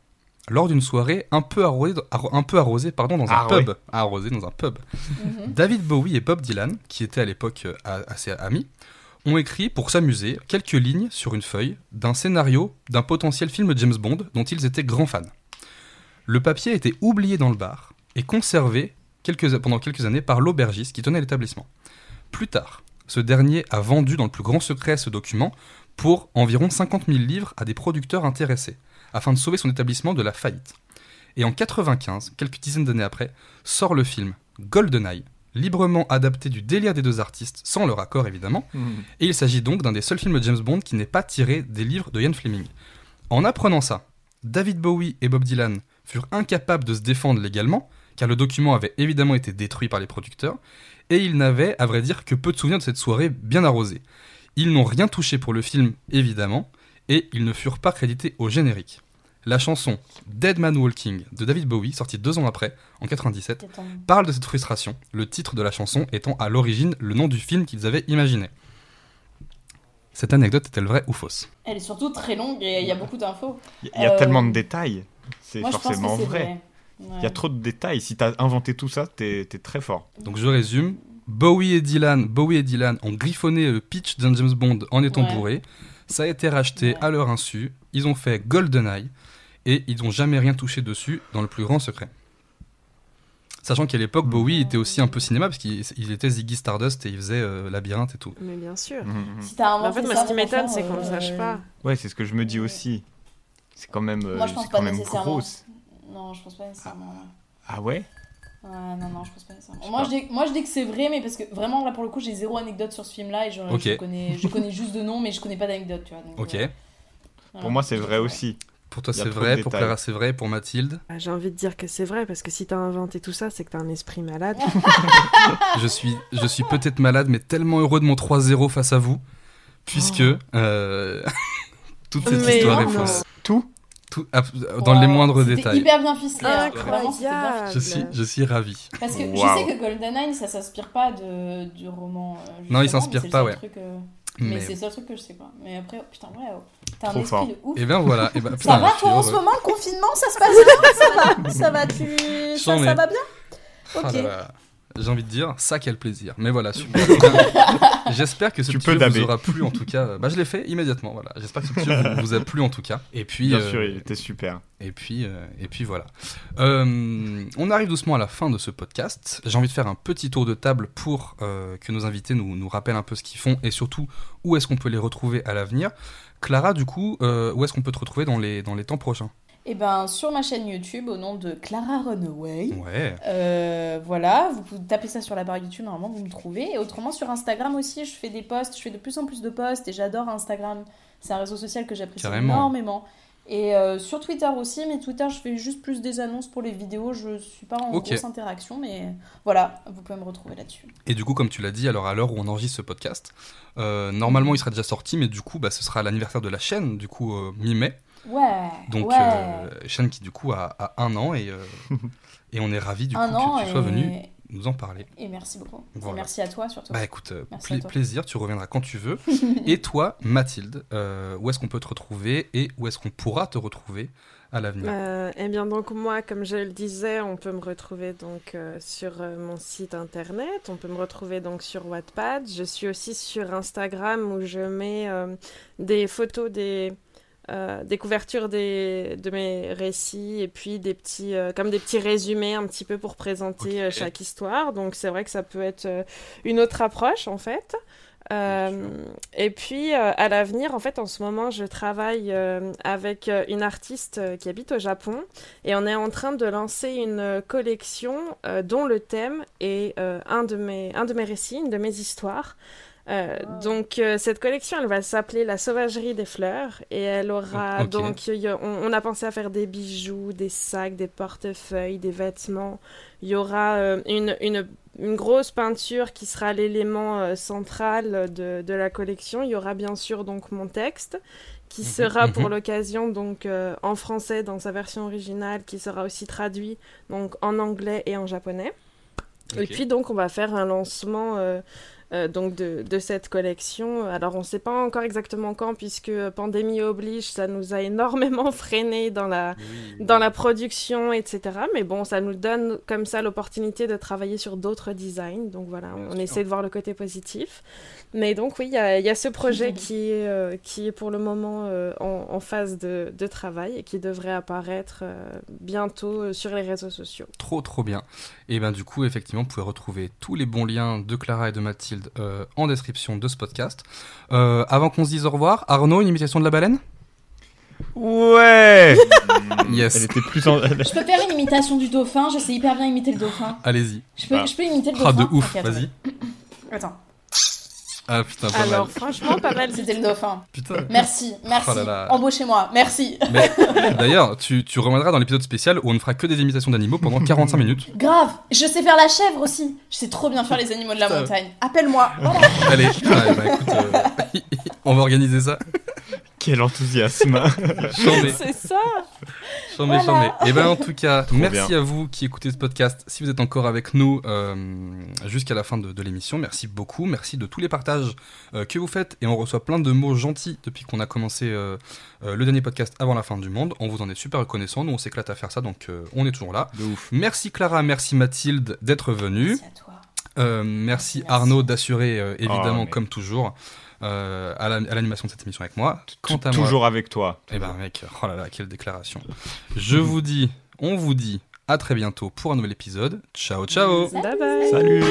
lors d'une soirée un peu arrosée, un peu arrosée pardon, dans un Ah pub, arrosée dans un pub, Mhm. David Bowie et Bob Dylan, qui étaient à l'époque euh, a- assez amis, ont écrit pour s'amuser quelques lignes sur une feuille d'un scénario d'un potentiel film James Bond dont ils étaient grands fans. Le papier a été oublié dans le bar et conservé quelques- pendant quelques années par l'aubergiste qui tenait l'établissement. Plus tard, ce dernier a vendu dans le plus grand secret ce document pour environ 50 000 livres à des producteurs intéressés, afin de sauver son établissement de la faillite. Et en 95, quelques dizaines d'années après, sort le film GoldenEye, librement adapté du délire des deux artistes, sans leur accord évidemment, et il s'agit donc d'un des seuls films de James Bond qui n'est pas tiré des livres de Ian Fleming. En apprenant ça, David Bowie et Bob Dylan furent incapables de se défendre légalement, car le document avait évidemment été détruit par les producteurs, et ils n'avaient, à vrai dire, que peu de souvenirs de cette soirée bien arrosée. Ils n'ont rien touché pour le film, évidemment, et ils ne furent pas crédités au générique. La chanson Dead Man Walking de David Bowie, sortie deux ans après, en 97, Attends. parle de cette frustration, le titre de la chanson étant à l'origine le nom du film qu'ils avaient imaginé. Cette anecdote est-elle vraie ou fausse? Elle est surtout très longue et il y a beaucoup d'infos. Il y a Euh, tellement de détails. C'est Moi, je pense que forcément vrai. Il y a trop de détails. Si t'as inventé tout ça, t'es t'es très fort. Donc je résume. Bowie et Dylan, Bowie et Dylan ont griffonné le pitch d'un James Bond en étant Ouais. bourré. Ça a été racheté Ouais. à leur insu. Ils ont fait GoldenEye et ils n'ont jamais rien touché dessus dans le plus grand secret. Sachant qu'à l'époque, Bowie était aussi un peu cinéma parce qu'il il était Ziggy Stardust et il faisait euh, Labyrinthe et tout. Mais bien sûr. Si t'as Mais en fait, moi, ça, ce qui m'étonne, c'est qu'on ne euh, sache pas. Ouais, c'est ce que je me dis aussi. C'est quand même, euh, Moi, je pense c'est pas quand même grosse. Non, je pense pas nécessairement. Ah ouais Ouais, non, non, je pense pas nécessairement. Moi pas. je, dis, moi, je dis que c'est vrai, mais parce que vraiment, là, pour le coup, j'ai zéro anecdote sur ce film-là et je, Ok. je connais, je connais juste de nom, mais je connais pas d'anecdote, tu vois. donc, Ok. euh, Pour moi, c'est vrai aussi. Pour toi, c'est vrai. Pour. Clara, c'est vrai. Pour Mathilde, Ah, J'ai envie de dire que c'est vrai, parce que si t'as inventé tout ça, c'est que t'as un esprit malade. <laughs> je suis, je suis peut-être malade, mais tellement heureux de mon 3-0 face à vous, puisque euh, <laughs> toute cette Mais histoire est non. fausse. Tout? Tout, dans les moindres détails. hyper bien ficelé. hein. Vraiment, bien. Je suis, je suis ravi. Parce que je sais que GoldenEye, ça s'inspire pas de, du roman. euh, Non, il s'inspire pas, ouais. truc, euh, Mais, Mais- c'est le seul truc que je sais pas. Mais après, oh, putain, ouais, oh, t'as un esprit fort. de ouf. Et bien voilà. Et ben, ça putain, va je suis toi en heureux. ce moment, le confinement, ça se passe bien? Ça va Ça va, tu... ça, ça va bien? Ah Ok. là là. J'ai envie de dire, ça quel plaisir. Mais voilà, <laughs> super. <laughs> J'espère que ce Tu petit peux jeu vous aura plu en tout cas. Bah je l'ai fait immédiatement, voilà. J'espère que ce petit jeu vous- vous a plu en tout cas. <laughs> Et puis, Bien euh, sûr, il était super. Et puis, euh, et puis voilà. Euh, on arrive doucement à la fin de ce podcast. J'ai envie de faire un petit tour de table pour euh, que nos invités nous, nous rappellent un peu ce qu'ils font et surtout où est-ce qu'on peut les retrouver à l'avenir. Clara, du coup, euh, où est-ce qu'on peut te retrouver dans les, dans les temps prochains? Et ben, sur ma chaîne YouTube, au nom de Clara Runaway. Ouais. Euh, voilà, vous pouvez taper ça sur la barre YouTube, normalement vous me trouvez. Et autrement, sur Instagram aussi, je fais des posts, je fais de plus en plus de posts et j'adore Instagram. C'est un réseau social que j'apprécie énormément. Et euh, sur Twitter aussi, mais Twitter, je fais juste plus des annonces pour les vidéos. Je suis pas en grosse interaction, mais voilà, vous pouvez me retrouver là-dessus. Et du coup, comme tu l'as dit, alors à l'heure où on enregistre ce podcast, euh, normalement il sera déjà sorti, mais du coup, bah, ce sera l'anniversaire de la chaîne, du coup, euh, mi-mai. Ouais. Donc, ouais. euh, chaîne qui, du coup, a, a un an et, euh, <laughs> et on est ravis, du un coup, an que tu sois et... venu nous en parler. et merci beaucoup. Et Voilà. merci à toi surtout. Bah écoute, euh, pla- toi. plaisir, tu reviendras quand tu veux. <laughs> et toi, Mathilde, euh, où est-ce qu'on peut te retrouver et où est-ce qu'on pourra te retrouver à l'avenir? Euh, eh bien donc moi, comme je le disais, on peut me retrouver donc euh, sur euh, mon site internet, on peut me retrouver donc sur Wattpad. Je suis aussi sur Instagram où je mets euh, des photos des euh, des couvertures des, de mes récits et puis des petits euh, comme des petits résumés un petit peu pour présenter euh, chaque histoire. Donc c'est vrai que ça peut être une autre approche en fait. Euh, et puis à l'avenir, en fait, en ce moment, je travaille avec une artiste qui habite au Japon et on est en train de lancer une collection dont le thème est un, de mes, un de mes récits, une de mes histoires. Euh, Donc euh, cette collection, elle va s'appeler La sauvagerie des fleurs et elle aura Ok. donc, il y a- on, on a pensé à faire des bijoux, des sacs, des portefeuilles, des vêtements. Il y aura euh, une, une, une grosse peinture qui sera l'élément central de, de la collection. Il y aura bien sûr donc mon texte qui Mhm, sera pour mhm. l'occasion donc en français dans sa version originale, qui sera aussi traduit donc en anglais et en japonais. Et puis donc on va faire un lancement euh, euh, donc de, de cette collection. Alors on ne sait pas encore exactement quand, puisque pandémie oblige, ça nous a énormément <laughs> freiné dans la, dans la production, etc. Mais bon, ça nous donne comme ça l'opportunité de travailler sur d'autres designs. Donc voilà, Bien on sûr. essaie de voir le côté positif. Mais donc oui, il y a, il y a ce projet <laughs> qui est, euh, qui est pour le moment euh, en, en phase de, de travail et qui devrait apparaître euh, bientôt sur les réseaux sociaux. Trop trop bien. Et ben du coup effectivement vous pouvez retrouver tous les bons liens de Clara et de Mathilde euh, en description de ce podcast. Euh, avant qu'on se dise au revoir, Arnaud, une imitation de la baleine? Ouais <laughs> Yes. Elle était plus en... Je peux faire une imitation du dauphin, je sais hyper bien imiter le dauphin. Allez-y. Je peux, Ah. je peux imiter le Ah dauphin de ouf, Ok, vas-y. Attends, Ah putain, pas Alors mal. franchement, pas mal. c'était le dauphin. Putain. Merci, merci. Oh là là. Embauchez-moi, merci. Mais d'ailleurs, tu, tu reviendras dans l'épisode spécial où on ne fera que des imitations d'animaux pendant <laughs> 45 minutes. Grave, je sais faire la chèvre aussi. Je sais trop bien faire les animaux de la Putain. montagne. Appelle-moi. Voilà. Allez, ouais, bah, écoute, euh, <laughs> on va organiser ça. Quel enthousiasme <laughs> Chambé, C'est ça chambé, Voilà. chambé. Et ben en tout cas, merci bien. à vous qui écoutez ce podcast. Si vous êtes encore avec nous euh, jusqu'à la fin de, de l'émission, merci beaucoup. Merci de tous les partages euh, que vous faites. Et on reçoit plein de mots gentils depuis qu'on a commencé euh, euh, le dernier podcast avant la fin du monde. On vous en est super reconnaissant. Nous, on s'éclate à faire ça, donc euh, on est toujours là. De ouf. Merci Clara, merci Mathilde d'être venue. Merci à toi. Euh, merci, Merci. Arnaud d'assurer euh, évidemment mais- comme toujours euh, à la- à l'animation de cette émission avec moi. Quant à moi, Toujours avec toi. eh ben mec, oh là là, quelle déclaration. Je vous dis, on vous dit à très bientôt pour un nouvel épisode. Ciao ciao. Bye bye Salut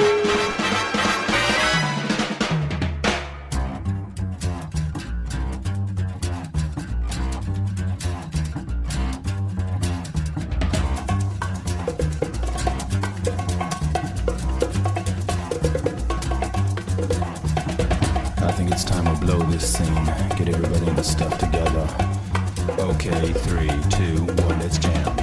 blow this scene. Get everybody in the stuff together. Okay, three, two, one, let's jam.